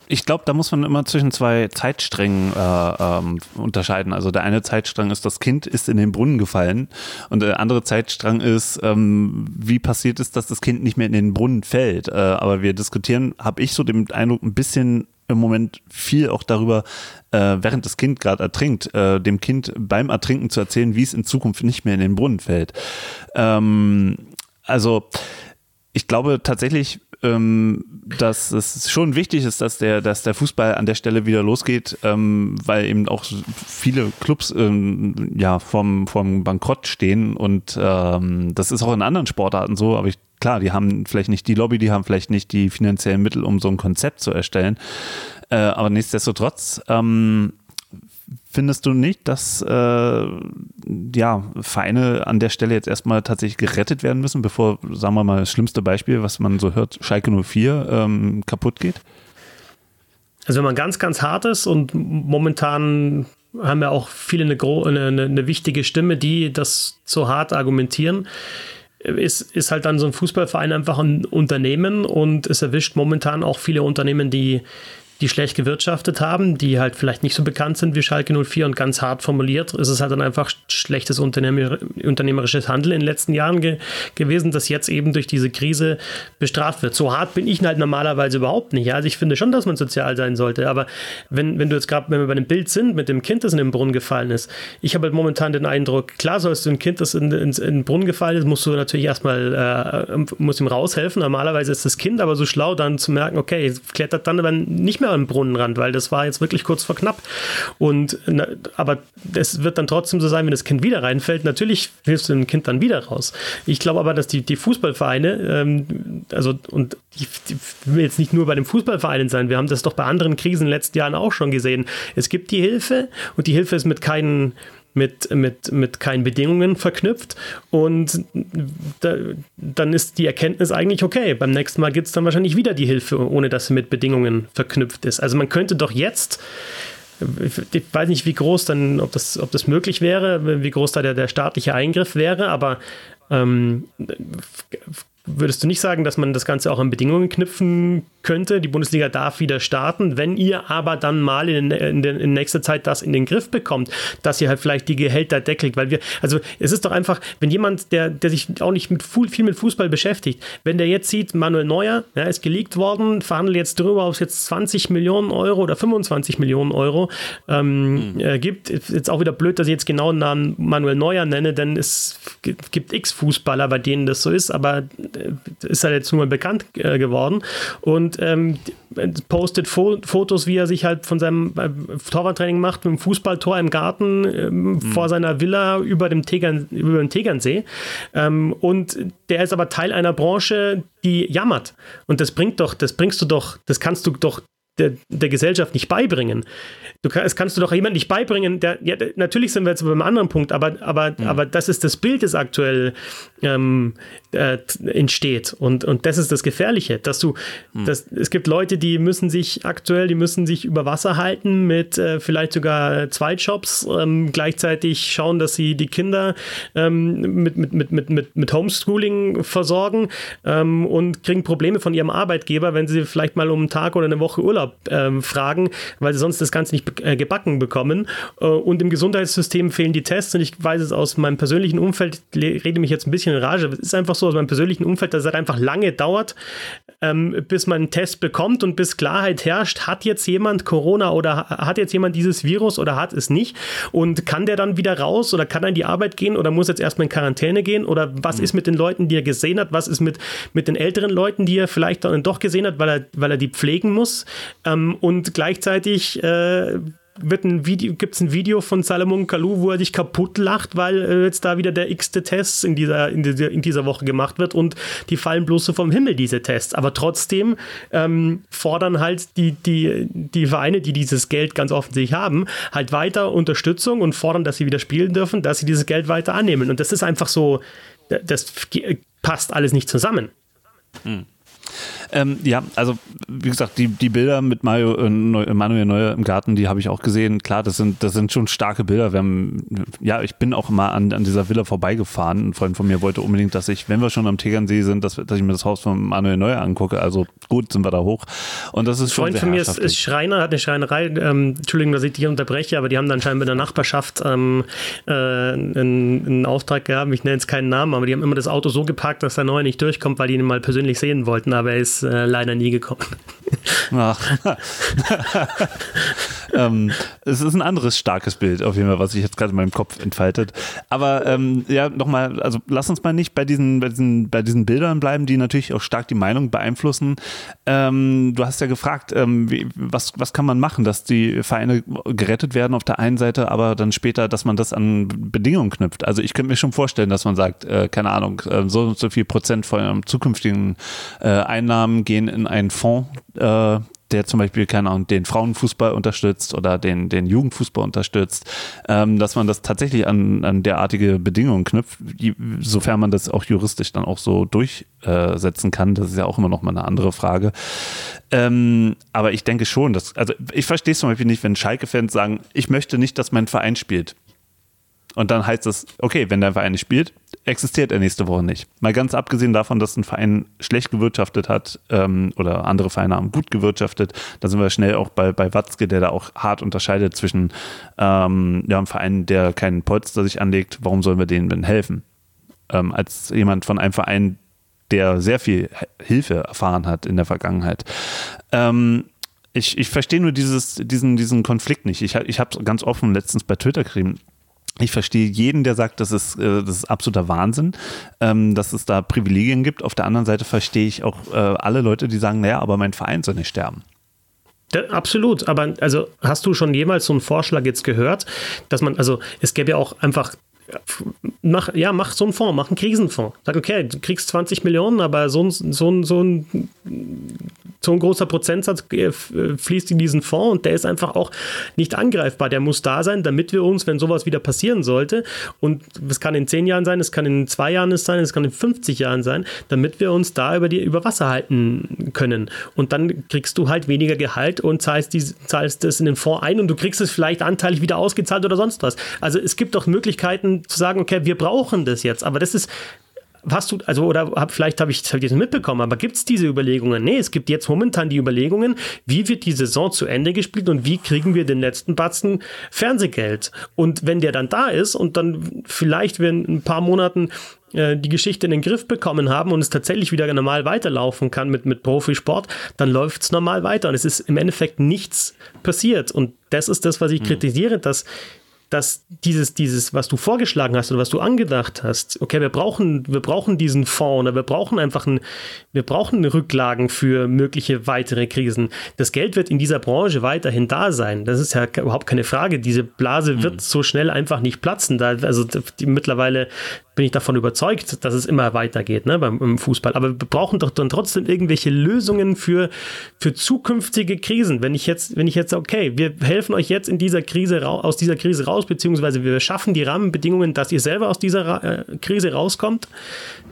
ich glaube, da muss man immer zwischen zwei Zeitsträngen äh, ähm, unterscheiden. Also der eine Zeitstrang ist, das Kind ist in den Brunnen gefallen und der andere Zeitstrang ist, ähm, wie passiert es, dass das Kind nicht mehr in den Brunnen fällt. Äh, aber wir diskutieren, habe ich so den Eindruck, ein bisschen im Moment viel auch darüber, äh, während das Kind gerade ertrinkt, äh, dem Kind beim Ertrinken zu erzählen, wie es in Zukunft nicht mehr in den Brunnen fällt. Ähm, also ich glaube tatsächlich, ähm, dass es schon wichtig ist, dass der, dass der Fußball an der Stelle wieder losgeht, ähm, weil eben auch viele Clubs ähm, ja vom, vom Bankrott stehen und ähm, das ist auch in anderen Sportarten so, aber ich, klar, die haben vielleicht nicht die Lobby, die haben vielleicht nicht die finanziellen Mittel, um so ein Konzept zu erstellen. Äh, aber nichtsdestotrotz ähm, Findest du nicht, dass äh, ja, Vereine an der Stelle jetzt erstmal tatsächlich gerettet werden müssen, bevor, sagen wir mal, das schlimmste Beispiel, was man so hört, Schalke 04 ähm, kaputt geht? Also wenn man ganz, ganz hart ist und momentan haben ja auch viele eine, eine, eine wichtige Stimme, die das so hart argumentieren, ist, ist halt dann so ein Fußballverein einfach ein Unternehmen und es erwischt momentan auch viele Unternehmen, die die schlecht gewirtschaftet haben, die halt vielleicht nicht so bekannt sind wie Schalke 04 und ganz hart formuliert ist es halt dann einfach schlechtes Unternehmer, unternehmerisches Handeln in den letzten Jahren ge gewesen, das jetzt eben durch diese Krise bestraft wird. So hart bin ich halt normalerweise überhaupt nicht. Also ich finde schon, dass man sozial sein sollte, aber wenn, wenn du jetzt gerade, wenn wir bei dem Bild sind, mit dem Kind, das in den Brunnen gefallen ist, ich habe halt momentan den Eindruck, klar sollst du ein Kind, das in, in, in den Brunnen gefallen ist, musst du natürlich erstmal, äh, muss ihm raushelfen. Normalerweise ist das Kind aber so schlau, dann zu merken, okay, klettert dann aber nicht mehr am Brunnenrand, weil das war jetzt wirklich kurz vor knapp. Und, aber es wird dann trotzdem so sein, wenn das Kind wieder reinfällt, natürlich hilfst du dem Kind dann wieder raus. Ich glaube aber, dass die, die Fußballvereine, ähm, also, und ich, ich will jetzt nicht nur bei den Fußballvereinen sein, wir haben das doch bei anderen Krisen in den letzten Jahren auch schon gesehen. Es gibt die Hilfe und die Hilfe ist mit keinen mit, mit, mit keinen Bedingungen verknüpft. Und da, dann ist die Erkenntnis eigentlich okay. Beim nächsten Mal gibt es dann wahrscheinlich wieder die Hilfe, ohne dass sie mit Bedingungen verknüpft ist. Also man könnte doch jetzt ich weiß nicht, wie groß dann, ob das, ob das möglich wäre, wie groß da der, der staatliche Eingriff wäre, aber ähm, würdest du nicht sagen, dass man das Ganze auch an Bedingungen knüpfen könnte. Die Bundesliga darf wieder starten. Wenn ihr aber dann mal in, in, in nächster Zeit das in den Griff bekommt, dass ihr halt vielleicht die Gehälter deckelt, weil wir, also es ist doch einfach, wenn jemand, der, der sich auch nicht mit viel mit Fußball beschäftigt, wenn der jetzt sieht, Manuel Neuer, ja, ist geleakt worden, verhandelt jetzt darüber, ob es jetzt 20 Millionen Euro oder 25 Millionen Euro ähm, mhm. äh, gibt. Jetzt auch wieder blöd, dass ich jetzt genau den Namen Manuel Neuer nenne, denn es gibt x Fußballer, bei denen das so ist, aber ist halt jetzt nur mal bekannt äh, geworden und ähm, postet Fo Fotos, wie er sich halt von seinem äh, Torwarttraining macht mit dem Fußballtor im Garten ähm, mhm. vor seiner Villa über dem, Tegern, über dem Tegernsee. Ähm, und der ist aber Teil einer Branche, die jammert. Und das bringt doch, das bringst du doch, das kannst du doch der, der Gesellschaft nicht beibringen. Du das kannst du doch jemand nicht beibringen, der, ja, natürlich sind wir jetzt beim anderen Punkt, aber, aber, mhm. aber das ist das Bild, das aktuell ähm, äh, entsteht. Und, und das ist das Gefährliche, dass du, mhm. dass, es gibt Leute, die müssen sich aktuell, die müssen sich über Wasser halten mit äh, vielleicht sogar Zweitjobs, ähm, gleichzeitig schauen, dass sie die Kinder ähm, mit, mit, mit, mit, mit, mit Homeschooling versorgen ähm, und kriegen Probleme von ihrem Arbeitgeber, wenn sie vielleicht mal um einen Tag oder eine Woche Urlaub ähm, fragen, weil sie sonst das Ganze nicht äh, gebacken bekommen. Äh, und im Gesundheitssystem fehlen die Tests. Und ich weiß es aus meinem persönlichen Umfeld, rede mich jetzt ein bisschen in Rage. Es ist einfach so aus meinem persönlichen Umfeld, dass es halt einfach lange dauert, ähm, bis man einen Test bekommt und bis Klarheit herrscht, hat jetzt jemand Corona oder hat jetzt jemand dieses Virus oder hat es nicht. Und kann der dann wieder raus oder kann er in die Arbeit gehen oder muss jetzt erstmal in Quarantäne gehen? Oder was mhm. ist mit den Leuten, die er gesehen hat? Was ist mit, mit den älteren Leuten, die er vielleicht dann doch gesehen hat, weil er, weil er die pflegen muss? Ähm, und gleichzeitig äh, wird ein Video, gibt es ein Video von Salomon Kalou, wo er sich kaputt lacht, weil äh, jetzt da wieder der x-te Test in dieser, in, dieser, in dieser Woche gemacht wird und die fallen bloß so vom Himmel, diese Tests. Aber trotzdem ähm, fordern halt die, die, die Vereine, die dieses Geld ganz offensichtlich haben, halt weiter Unterstützung und fordern, dass sie wieder spielen dürfen, dass sie dieses Geld weiter annehmen. Und das ist einfach so, das passt alles nicht zusammen. Hm. Ähm, ja, also wie gesagt, die, die Bilder mit Mario, äh, Manuel Neuer im Garten, die habe ich auch gesehen. Klar, das sind, das sind schon starke Bilder. Wir haben, ja, ich bin auch mal an, an dieser Villa vorbeigefahren. Ein Freund von mir wollte unbedingt, dass ich, wenn wir schon am Tegernsee sind, dass, dass ich mir das Haus von Manuel Neuer angucke. Also gut, sind wir da hoch. Und das ist schon Freund von mir ist, ist, Schreiner, hat eine Schreinerei. Ähm, Entschuldigung, dass ich dich unterbreche, aber die haben dann scheinbar in der Nachbarschaft ähm, äh, einen, einen, Auftrag gehabt. Ich nenne jetzt keinen Namen, aber die haben immer das Auto so geparkt, dass der Neue nicht durchkommt, weil die ihn mal persönlich sehen wollten. Aber er ist äh, leider nie gekommen. Ach. ähm, es ist ein anderes starkes Bild, auf jeden Fall, was sich jetzt gerade in meinem Kopf entfaltet. Aber ähm, ja, nochmal, also lass uns mal nicht bei diesen, bei diesen, bei diesen Bildern bleiben, die natürlich auch stark die Meinung beeinflussen. Ähm, du hast ja gefragt, ähm, wie, was, was kann man machen, dass die Vereine gerettet werden auf der einen Seite, aber dann später, dass man das an Bedingungen knüpft. Also ich könnte mir schon vorstellen, dass man sagt, äh, keine Ahnung, äh, so und so viel Prozent von zukünftigen äh, Einnahmen gehen in einen Fonds, äh, der zum Beispiel, keine Ahnung, den Frauenfußball unterstützt oder den, den Jugendfußball unterstützt, ähm, dass man das tatsächlich an, an derartige Bedingungen knüpft, sofern man das auch juristisch dann auch so durchsetzen kann. Das ist ja auch immer noch mal eine andere Frage. Ähm, aber ich denke schon, dass, also ich verstehe es zum Beispiel nicht, wenn Schalke-Fans sagen, ich möchte nicht, dass mein Verein spielt. Und dann heißt es, okay, wenn dein Verein nicht spielt, existiert er nächste Woche nicht. Mal ganz abgesehen davon, dass ein Verein schlecht gewirtschaftet hat ähm, oder andere Vereine haben gut gewirtschaftet, da sind wir schnell auch bei, bei Watzke, der da auch hart unterscheidet zwischen ähm, ja, einem Verein, der keinen Polster sich anlegt, warum sollen wir denen denn helfen? Ähm, als jemand von einem Verein, der sehr viel Hilfe erfahren hat in der Vergangenheit. Ähm, ich, ich verstehe nur dieses, diesen, diesen Konflikt nicht. Ich, ich habe es ganz offen letztens bei Twitter geschrieben ich verstehe jeden, der sagt, das ist, äh, das ist absoluter Wahnsinn, ähm, dass es da Privilegien gibt. Auf der anderen Seite verstehe ich auch äh, alle Leute, die sagen, naja, aber mein Verein soll nicht sterben. absolut, aber also hast du schon jemals so einen Vorschlag jetzt gehört, dass man, also es gäbe ja auch einfach mach, ja, mach so einen Fonds, mach einen Krisenfonds. Sag, okay, du kriegst 20 Millionen, aber so ein, so ein, so ein, so ein großer Prozentsatz äh, fließt in diesen Fonds und der ist einfach auch nicht angreifbar. Der muss da sein, damit wir uns, wenn sowas wieder passieren sollte, und es kann in 10 Jahren sein, es kann in zwei Jahren sein, es kann in 50 Jahren sein, damit wir uns da über, die, über Wasser halten können. Und dann kriegst du halt weniger Gehalt und zahlst, die, zahlst das in den Fonds ein und du kriegst es vielleicht anteilig wieder ausgezahlt oder sonst was. Also es gibt doch Möglichkeiten, zu sagen, okay, wir brauchen das jetzt, aber das ist hast du, also, oder hab, vielleicht habe ich das hab mitbekommen, aber gibt es diese Überlegungen? Nee, es gibt jetzt momentan die Überlegungen, wie wird die Saison zu Ende gespielt und wie kriegen wir den letzten Batzen Fernsehgeld? Und wenn der dann da ist und dann vielleicht wir in ein paar Monaten äh, die Geschichte in den Griff bekommen haben und es tatsächlich wieder normal weiterlaufen kann mit, mit Profisport, dann läuft es normal weiter und es ist im Endeffekt nichts passiert. Und das ist das, was ich mhm. kritisiere, dass dass dieses, dieses, was du vorgeschlagen hast oder was du angedacht hast, okay, wir brauchen, wir brauchen diesen Fonds oder wir brauchen einfach ein, wir brauchen Rücklagen für mögliche weitere Krisen. Das Geld wird in dieser Branche weiterhin da sein. Das ist ja überhaupt keine Frage. Diese Blase wird mhm. so schnell einfach nicht platzen. Da, also die, mittlerweile bin ich davon überzeugt, dass es immer weitergeht ne, beim, beim, Fußball. Aber wir brauchen doch dann trotzdem irgendwelche Lösungen für, für zukünftige Krisen. Wenn ich jetzt, wenn ich jetzt, okay, wir helfen euch jetzt in dieser Krise aus dieser Krise raus, beziehungsweise wir schaffen die Rahmenbedingungen, dass ihr selber aus dieser äh, Krise rauskommt,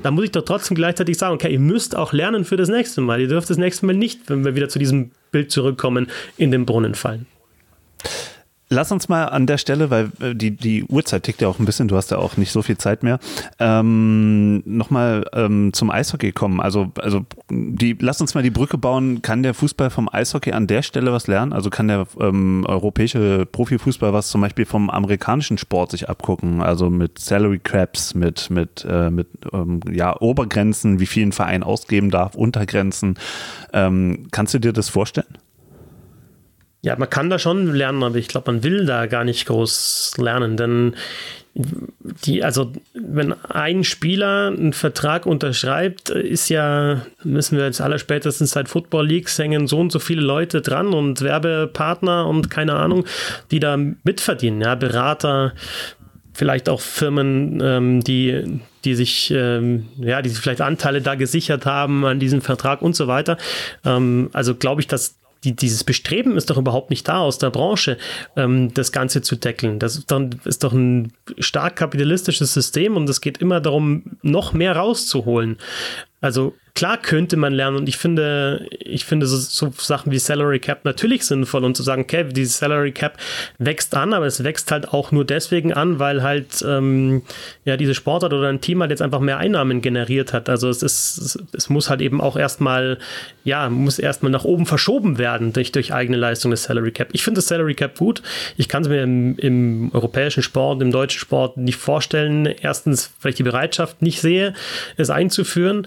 dann muss ich doch trotzdem gleichzeitig sagen, okay, ihr müsst auch lernen für das nächste Mal. Ihr dürft das nächste Mal nicht, wenn wir wieder zu diesem Bild zurückkommen, in den Brunnen fallen. Lass uns mal an der Stelle, weil äh, die, die Uhrzeit tickt ja auch ein bisschen, du hast ja auch nicht so viel Zeit mehr, ähm, nochmal ähm, zum Eishockey kommen. Also, also die, lass uns mal die Brücke bauen. Kann der Fußball vom Eishockey an der Stelle was lernen? Also kann der ähm, europäische Profifußball was zum Beispiel vom amerikanischen Sport sich abgucken? Also mit Salary Caps, mit, mit, äh, mit ähm, ja, Obergrenzen, wie viel ein Verein ausgeben darf, Untergrenzen. Ähm, kannst du dir das vorstellen? Ja, man kann da schon lernen, aber ich glaube, man will da gar nicht groß lernen, denn die, also wenn ein Spieler einen Vertrag unterschreibt, ist ja, müssen wir jetzt aller spätestens seit Football Leagues hängen so und so viele Leute dran und Werbepartner und keine Ahnung, die da mitverdienen, ja, Berater, vielleicht auch Firmen, ähm, die, die sich, ähm, ja, die sich vielleicht Anteile da gesichert haben an diesem Vertrag und so weiter. Ähm, also glaube ich, dass die, dieses Bestreben ist doch überhaupt nicht da aus der Branche, ähm, das Ganze zu deckeln. Das ist, ist doch ein stark kapitalistisches System und es geht immer darum, noch mehr rauszuholen. Also klar könnte man lernen und ich finde, ich finde so, so, Sachen wie Salary Cap natürlich sinnvoll und zu sagen, okay, diese Salary Cap wächst an, aber es wächst halt auch nur deswegen an, weil halt ähm, ja diese Sportart oder ein Team halt jetzt einfach mehr Einnahmen generiert hat. Also es ist, es, es muss halt eben auch erstmal, ja, muss erstmal nach oben verschoben werden durch, durch eigene Leistung des Salary Cap. Ich finde das Salary Cap gut. Ich kann es mir im, im europäischen Sport, im deutschen Sport nicht vorstellen. Erstens, weil ich die Bereitschaft nicht sehe, es einzuführen.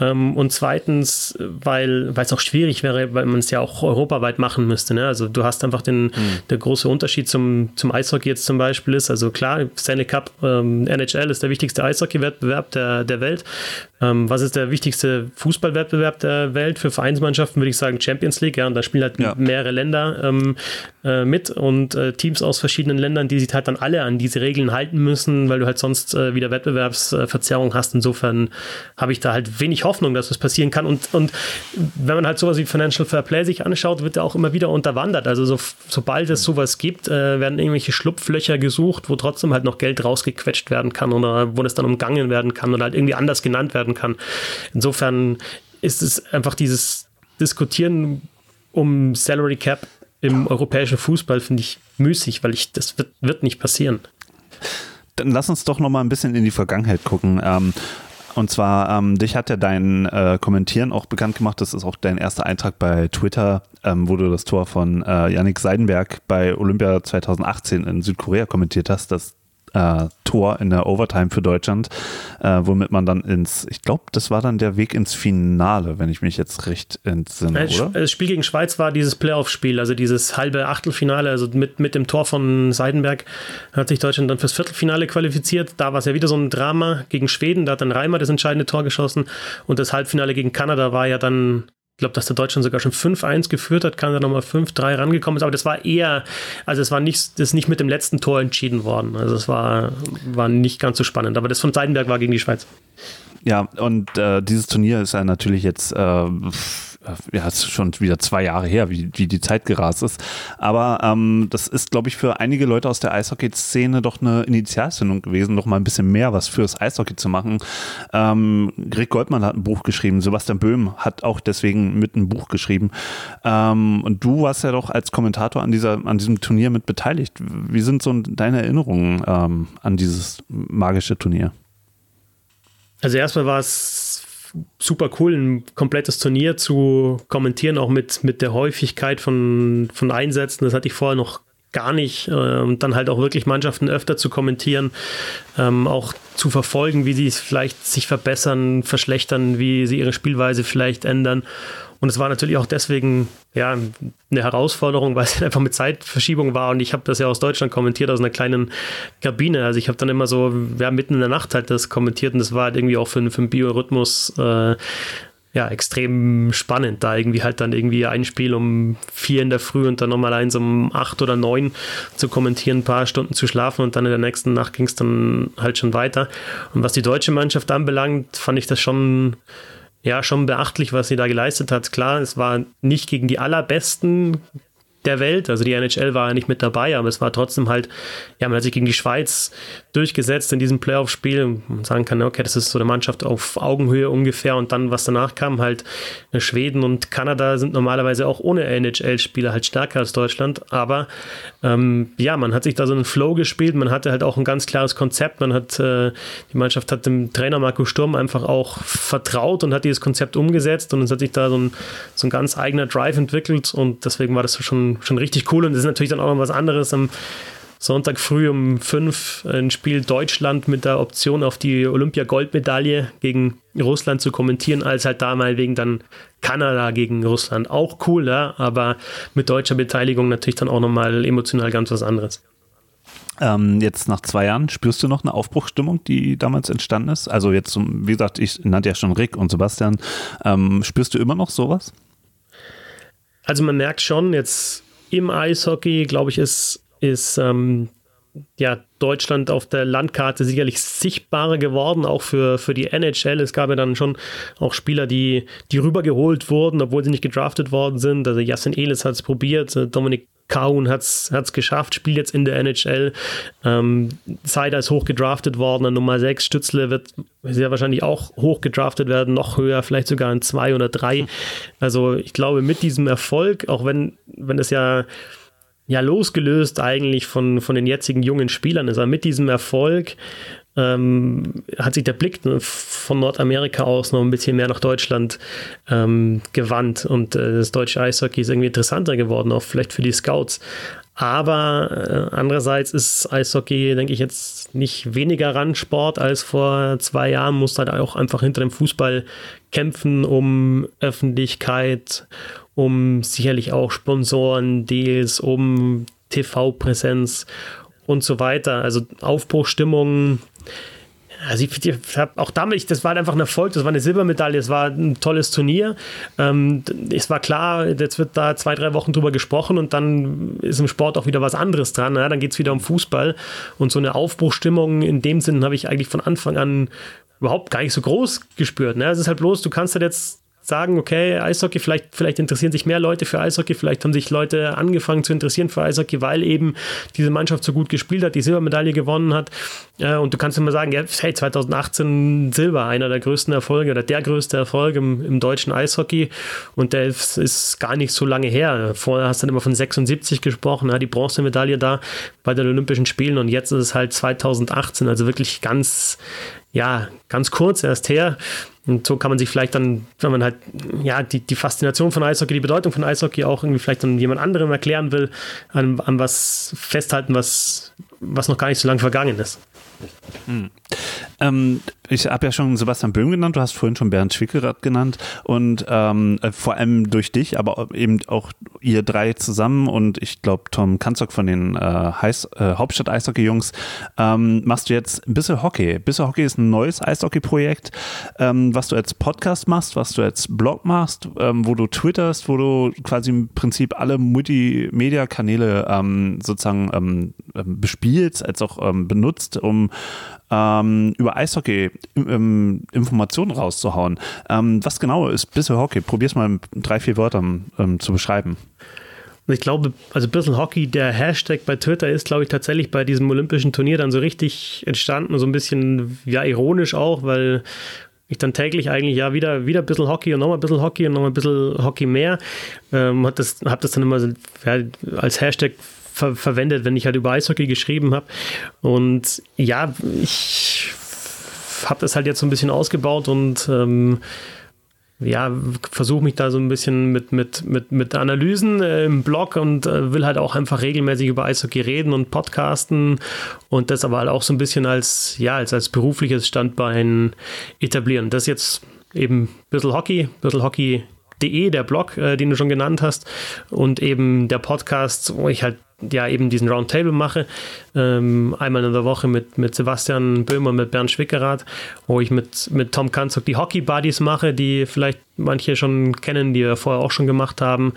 Ähm, und zweitens, weil, weil es auch schwierig wäre, weil man es ja auch europaweit machen müsste. Ne? Also du hast einfach den, mhm. der große Unterschied zum, zum Eishockey jetzt zum Beispiel ist, also klar, Stanley Cup, ähm, NHL ist der wichtigste Eishockey-Wettbewerb der, der Welt. Ähm, was ist der wichtigste Fußballwettbewerb der Welt für Vereinsmannschaften, würde ich sagen, Champions League, ja, und da spielen halt ja. mehrere Länder ähm, äh, mit und äh, Teams aus verschiedenen Ländern, die sich halt dann alle an diese Regeln halten müssen, weil du halt sonst äh, wieder Wettbewerbsverzerrung hast. Insofern habe ich da halt wenig Hoffnung, dass das passieren kann. Und, und wenn man halt sowas wie Financial Fair Play sich anschaut, wird er auch immer wieder unterwandert. Also so, sobald es sowas gibt, äh, werden irgendwelche Schlupflöcher gesucht, wo trotzdem halt noch Geld rausgequetscht werden kann oder wo das dann umgangen werden kann oder halt irgendwie anders genannt werden kann. Insofern ist es einfach dieses Diskutieren um Salary Cap im europäischen Fußball, finde ich müßig, weil ich das wird, wird nicht passieren. Dann lass uns doch noch mal ein bisschen in die Vergangenheit gucken. Ähm, und zwar, ähm, dich hat ja dein äh, Kommentieren auch bekannt gemacht. Das ist auch dein erster Eintrag bei Twitter, ähm, wo du das Tor von äh, Yannick Seidenberg bei Olympia 2018 in Südkorea kommentiert hast. Das äh, Tor in der Overtime für Deutschland, äh, womit man dann ins, ich glaube, das war dann der Weg ins Finale, wenn ich mich jetzt recht entsinne, das oder? Das Spiel gegen Schweiz war dieses Playoff-Spiel, also dieses halbe Achtelfinale, also mit, mit dem Tor von Seidenberg hat sich Deutschland dann fürs Viertelfinale qualifiziert. Da war es ja wieder so ein Drama gegen Schweden, da hat dann Reimer das entscheidende Tor geschossen und das Halbfinale gegen Kanada war ja dann glaube, dass der Deutschland sogar schon 5-1 geführt hat, kann er nochmal 5-3 rangekommen ist. Aber das war eher, also es war nicht, das ist nicht mit dem letzten Tor entschieden worden. Also es war, war nicht ganz so spannend. Aber das von Seidenberg war gegen die Schweiz. Ja, und äh, dieses Turnier ist ja natürlich jetzt äh, ja, es ist schon wieder zwei Jahre her, wie, wie die Zeit gerast ist. Aber ähm, das ist, glaube ich, für einige Leute aus der Eishockey-Szene doch eine Initialzündung gewesen, noch mal ein bisschen mehr was fürs Eishockey zu machen. Ähm, Greg Goldmann hat ein Buch geschrieben, Sebastian Böhm hat auch deswegen mit ein Buch geschrieben. Ähm, und du warst ja doch als Kommentator an, dieser, an diesem Turnier mit beteiligt. Wie sind so deine Erinnerungen ähm, an dieses magische Turnier? Also erstmal war es super cool, ein komplettes Turnier zu kommentieren, auch mit, mit der Häufigkeit von, von Einsätzen. Das hatte ich vorher noch gar nicht. Äh, und dann halt auch wirklich Mannschaften öfter zu kommentieren, ähm, auch zu verfolgen, wie sie vielleicht sich verbessern, verschlechtern, wie sie ihre Spielweise vielleicht ändern. Und es war natürlich auch deswegen ja eine Herausforderung, weil es einfach mit Zeitverschiebung war. Und ich habe das ja aus Deutschland kommentiert, aus einer kleinen Kabine. Also ich habe dann immer so, ja, mitten in der Nacht halt das kommentiert und das war halt irgendwie auch für, für einen Biorhythmus äh, ja, extrem spannend, da irgendwie halt dann irgendwie ein Spiel um vier in der Früh und dann nochmal eins um acht oder neun zu kommentieren, ein paar Stunden zu schlafen und dann in der nächsten Nacht ging es dann halt schon weiter. Und was die deutsche Mannschaft anbelangt, fand ich das schon ja, schon beachtlich, was sie da geleistet hat. Klar, es war nicht gegen die allerbesten der Welt. Also die NHL war ja nicht mit dabei, aber es war trotzdem halt, ja, man hat sich gegen die Schweiz durchgesetzt in diesem Playoff-Spiel. Man sagen kann, okay, das ist so eine Mannschaft auf Augenhöhe ungefähr und dann, was danach kam, halt äh, Schweden und Kanada sind normalerweise auch ohne NHL-Spieler halt stärker als Deutschland. Aber ähm, ja, man hat sich da so einen Flow gespielt, man hatte halt auch ein ganz klares Konzept. Man hat, äh, die Mannschaft hat dem Trainer Marco Sturm einfach auch vertraut und hat dieses Konzept umgesetzt und es hat sich da so ein, so ein ganz eigener Drive entwickelt und deswegen war das schon schon, richtig cool. Und es ist natürlich dann auch noch was anderes am Sonntag früh um fünf ein Spiel Deutschland mit der Option auf die Olympia-Goldmedaille gegen Russland zu kommentieren, als halt da mal wegen dann Kanada gegen Russland. Auch cool, ja, aber mit deutscher Beteiligung natürlich dann auch nochmal emotional ganz was anderes. Ähm, jetzt nach zwei Jahren, spürst du noch eine Aufbruchstimmung, die damals entstanden ist? Also jetzt, wie gesagt, ich nannte ja schon Rick und Sebastian. Ähm, spürst du immer noch sowas? Also man merkt schon, jetzt im Eishockey, glaube ich, ist, ist ähm, ja, Deutschland auf der Landkarte sicherlich sichtbarer geworden, auch für, für die NHL. Es gab ja dann schon auch Spieler, die, die rübergeholt wurden, obwohl sie nicht gedraftet worden sind. Also Jasin Elis hat es probiert, Dominik Kaun hat es geschafft, spielt jetzt in der NHL. Ähm, Seider ist hoch gedraftet worden an Nummer 6. Stützle wird sehr wahrscheinlich auch hoch gedraftet werden, noch höher, vielleicht sogar in 2 oder 3. Also ich glaube, mit diesem Erfolg, auch wenn, wenn es ja ja losgelöst eigentlich von, von den jetzigen jungen Spielern ist, aber mit diesem Erfolg ähm, hat sich der Blick von Nordamerika aus noch ein bisschen mehr nach Deutschland ähm, gewandt und äh, das deutsche Eishockey ist irgendwie interessanter geworden, auch vielleicht für die Scouts. Aber äh, andererseits ist Eishockey, denke ich, jetzt nicht weniger Randsport als vor zwei Jahren. Muss halt auch einfach hinter dem Fußball kämpfen um Öffentlichkeit, um sicherlich auch Sponsoren, Deals, um TV-Präsenz und so weiter. Also Aufbruchstimmung also ich, ich habe auch damit, das war einfach ein Erfolg, das war eine Silbermedaille, es war ein tolles Turnier. Ähm, es war klar, jetzt wird da zwei, drei Wochen drüber gesprochen und dann ist im Sport auch wieder was anderes dran. Ja? Dann geht es wieder um Fußball und so eine Aufbruchstimmung in dem Sinn habe ich eigentlich von Anfang an überhaupt gar nicht so groß gespürt. Ne? Es ist halt bloß, du kannst halt jetzt sagen, okay, Eishockey, vielleicht, vielleicht interessieren sich mehr Leute für Eishockey, vielleicht haben sich Leute angefangen zu interessieren für Eishockey, weil eben diese Mannschaft so gut gespielt hat, die Silbermedaille gewonnen hat. Äh, und du kannst immer sagen, hey, 2018 Silber, einer der größten Erfolge oder der größte Erfolg im, im deutschen Eishockey. Und der ist, gar nicht so lange her. Vorher hast du dann immer von 76 gesprochen, die Bronzemedaille da bei den Olympischen Spielen und jetzt ist es halt 2018, also wirklich ganz, ja, ganz kurz erst her. Und so kann man sich vielleicht dann, wenn man halt ja die, die Faszination von Eishockey, die Bedeutung von Eishockey auch irgendwie vielleicht dann jemand anderem erklären will, an, an was festhalten, was, was noch gar nicht so lange vergangen ist. Hm. Ähm, ich habe ja schon Sebastian Böhm genannt, du hast vorhin schon Bernd Schwickerath genannt und ähm, äh, vor allem durch dich, aber eben auch ihr drei zusammen und ich glaube Tom Kanzok von den äh, äh, Hauptstadt-Eishockey-Jungs ähm, machst du jetzt Bissel Hockey. Bissel Hockey ist ein neues Eishockey-Projekt, ähm, was du als Podcast machst, was du als Blog machst, ähm, wo du twitterst, wo du quasi im Prinzip alle Multimedia-Kanäle ähm, sozusagen ähm, bespielst, als auch benutzt, um ähm, über Eishockey ähm, Informationen rauszuhauen. Ähm, was genau ist Bissel Hockey? Probier's mal in drei, vier Wörtern ähm, zu beschreiben. ich glaube, also Bissel Hockey, der Hashtag bei Twitter ist, glaube ich, tatsächlich bei diesem olympischen Turnier dann so richtig entstanden, so ein bisschen, ja, ironisch auch, weil ich dann täglich eigentlich ja wieder, wieder ein bisschen Hockey und nochmal ein bisschen Hockey und nochmal ein bisschen Hockey mehr. Ähm, habe das, hab das dann immer so, ja, als Hashtag ver verwendet, wenn ich halt über Eishockey geschrieben habe. Und ja, ich habe das halt jetzt so ein bisschen ausgebaut und ähm, ja, versuche mich da so ein bisschen mit, mit, mit, mit Analysen äh, im Blog und äh, will halt auch einfach regelmäßig über Eishockey reden und podcasten und das aber halt auch so ein bisschen als, ja, als, als berufliches Standbein etablieren. Das jetzt eben bisschen Hockey, bisschen Hockey.de, der Blog, äh, den du schon genannt hast, und eben der Podcast, wo ich halt ja eben diesen Roundtable mache, ähm, einmal in der Woche mit, mit Sebastian Böhmer, mit Bernd Schwickerath, wo ich mit, mit Tom Kanzog die Hockey Buddies mache, die vielleicht manche schon kennen, die wir vorher auch schon gemacht haben.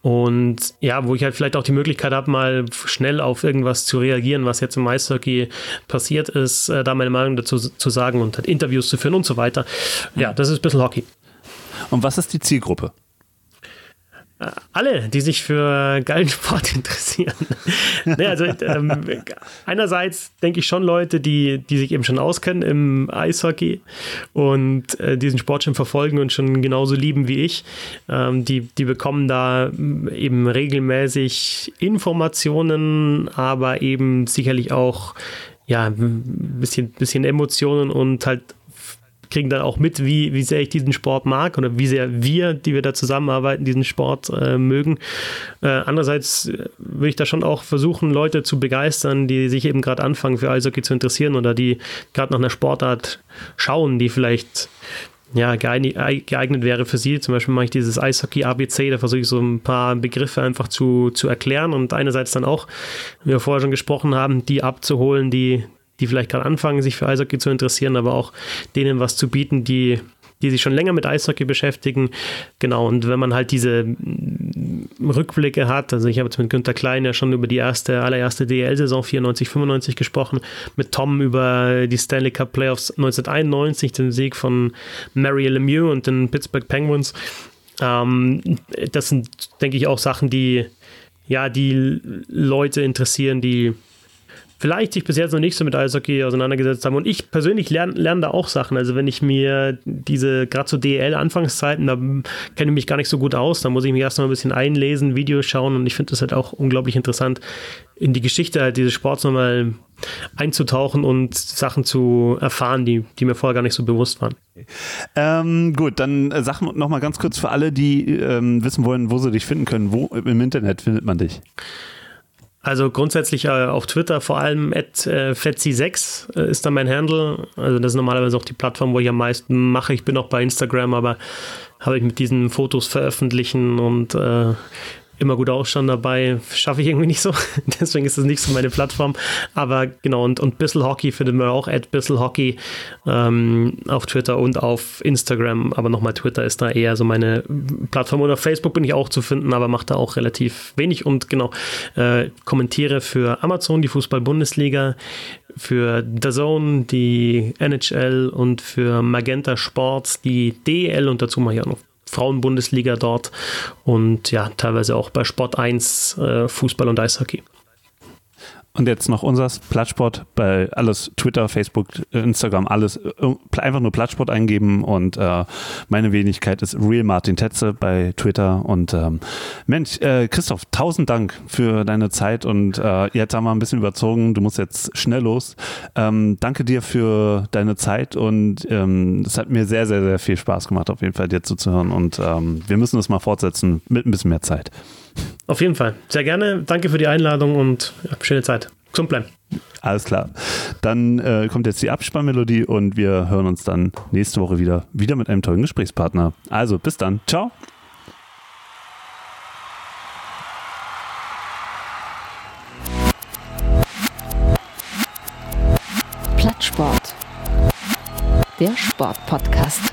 Und ja, wo ich halt vielleicht auch die Möglichkeit habe, mal schnell auf irgendwas zu reagieren, was jetzt im Eishockey passiert ist, äh, da meine Meinung dazu zu sagen und halt Interviews zu führen und so weiter. Ja, das ist ein bisschen Hockey. Und was ist die Zielgruppe? Alle, die sich für geilen Sport interessieren. nee, also ähm, einerseits denke ich schon Leute, die, die sich eben schon auskennen im Eishockey und äh, diesen Sport schon verfolgen und schon genauso lieben wie ich. Ähm, die, die bekommen da eben regelmäßig Informationen, aber eben sicherlich auch ja, ein bisschen, bisschen Emotionen und halt kriegen dann auch mit, wie, wie sehr ich diesen Sport mag oder wie sehr wir, die wir da zusammenarbeiten, diesen Sport äh, mögen. Äh, andererseits äh, will ich da schon auch versuchen, Leute zu begeistern, die sich eben gerade anfangen für Eishockey zu interessieren oder die gerade nach einer Sportart schauen, die vielleicht ja, geeignet wäre für sie. Zum Beispiel mache ich dieses Eishockey ABC, da versuche ich so ein paar Begriffe einfach zu, zu erklären und einerseits dann auch, wie wir vorher schon gesprochen haben, die abzuholen, die, die vielleicht gerade anfangen, sich für Eishockey zu interessieren, aber auch denen was zu bieten, die die sich schon länger mit Eishockey beschäftigen. Genau, und wenn man halt diese mm, Rückblicke hat, also ich habe jetzt mit Günter Klein ja schon über die erste, allererste DL-Saison 94, 95 gesprochen, mit Tom über die Stanley Cup Playoffs 1991, den Sieg von Mary Lemieux und den Pittsburgh Penguins. Ähm, das sind, denke ich, auch Sachen, die ja, die Leute interessieren, die vielleicht sich bis jetzt noch nicht so mit Eishockey auseinandergesetzt haben. Und ich persönlich lerne, lerne da auch Sachen. Also wenn ich mir diese, gerade so DL-Anfangszeiten, da kenne ich mich gar nicht so gut aus. Da muss ich mich erst mal ein bisschen einlesen, Videos schauen und ich finde das halt auch unglaublich interessant, in die Geschichte halt dieses Sports nochmal einzutauchen und Sachen zu erfahren, die, die mir vorher gar nicht so bewusst waren. Ähm, gut, dann äh, sag noch mal ganz kurz für alle, die ähm, wissen wollen, wo sie dich finden können. Wo im Internet findet man dich? Also grundsätzlich äh, auf Twitter vor allem at äh, Fetzi6 äh, ist da mein Handle. Also das ist normalerweise auch die Plattform, wo ich am meisten mache. Ich bin auch bei Instagram, aber habe ich mit diesen Fotos veröffentlichen und äh, immer gut ausschauen dabei, schaffe ich irgendwie nicht so. Deswegen ist das nicht so meine Plattform. Aber genau, und, und Bissel Hockey findet man auch at Bissel Hockey ähm, auf Twitter und auf Instagram. Aber nochmal, Twitter ist da eher so meine Plattform. Und auf Facebook bin ich auch zu finden, aber mache da auch relativ wenig. Und genau, äh, kommentiere für Amazon, die Fußball-Bundesliga, für The Zone, die NHL und für Magenta Sports, die DL und dazu mache ich auch noch Frauenbundesliga dort und ja, teilweise auch bei Sport 1 äh, Fußball und Eishockey. Und jetzt noch unseres Plattsport bei alles Twitter, Facebook, Instagram, alles äh, einfach nur Plattsport eingeben und äh, meine Wenigkeit ist Real Martin Tetze bei Twitter und ähm, Mensch, äh, Christoph, tausend Dank für deine Zeit und äh, jetzt haben wir ein bisschen überzogen, du musst jetzt schnell los. Ähm, danke dir für deine Zeit und ähm, es hat mir sehr, sehr, sehr viel Spaß gemacht, auf jeden Fall dir zuzuhören und ähm, wir müssen das mal fortsetzen mit ein bisschen mehr Zeit. Auf jeden Fall. Sehr gerne. Danke für die Einladung und ja, schöne Zeit. Gesund bleiben. Alles klar. Dann äh, kommt jetzt die Abspannmelodie und wir hören uns dann nächste Woche wieder, wieder mit einem tollen Gesprächspartner. Also bis dann. Ciao. Plattsport. Der Sportpodcast.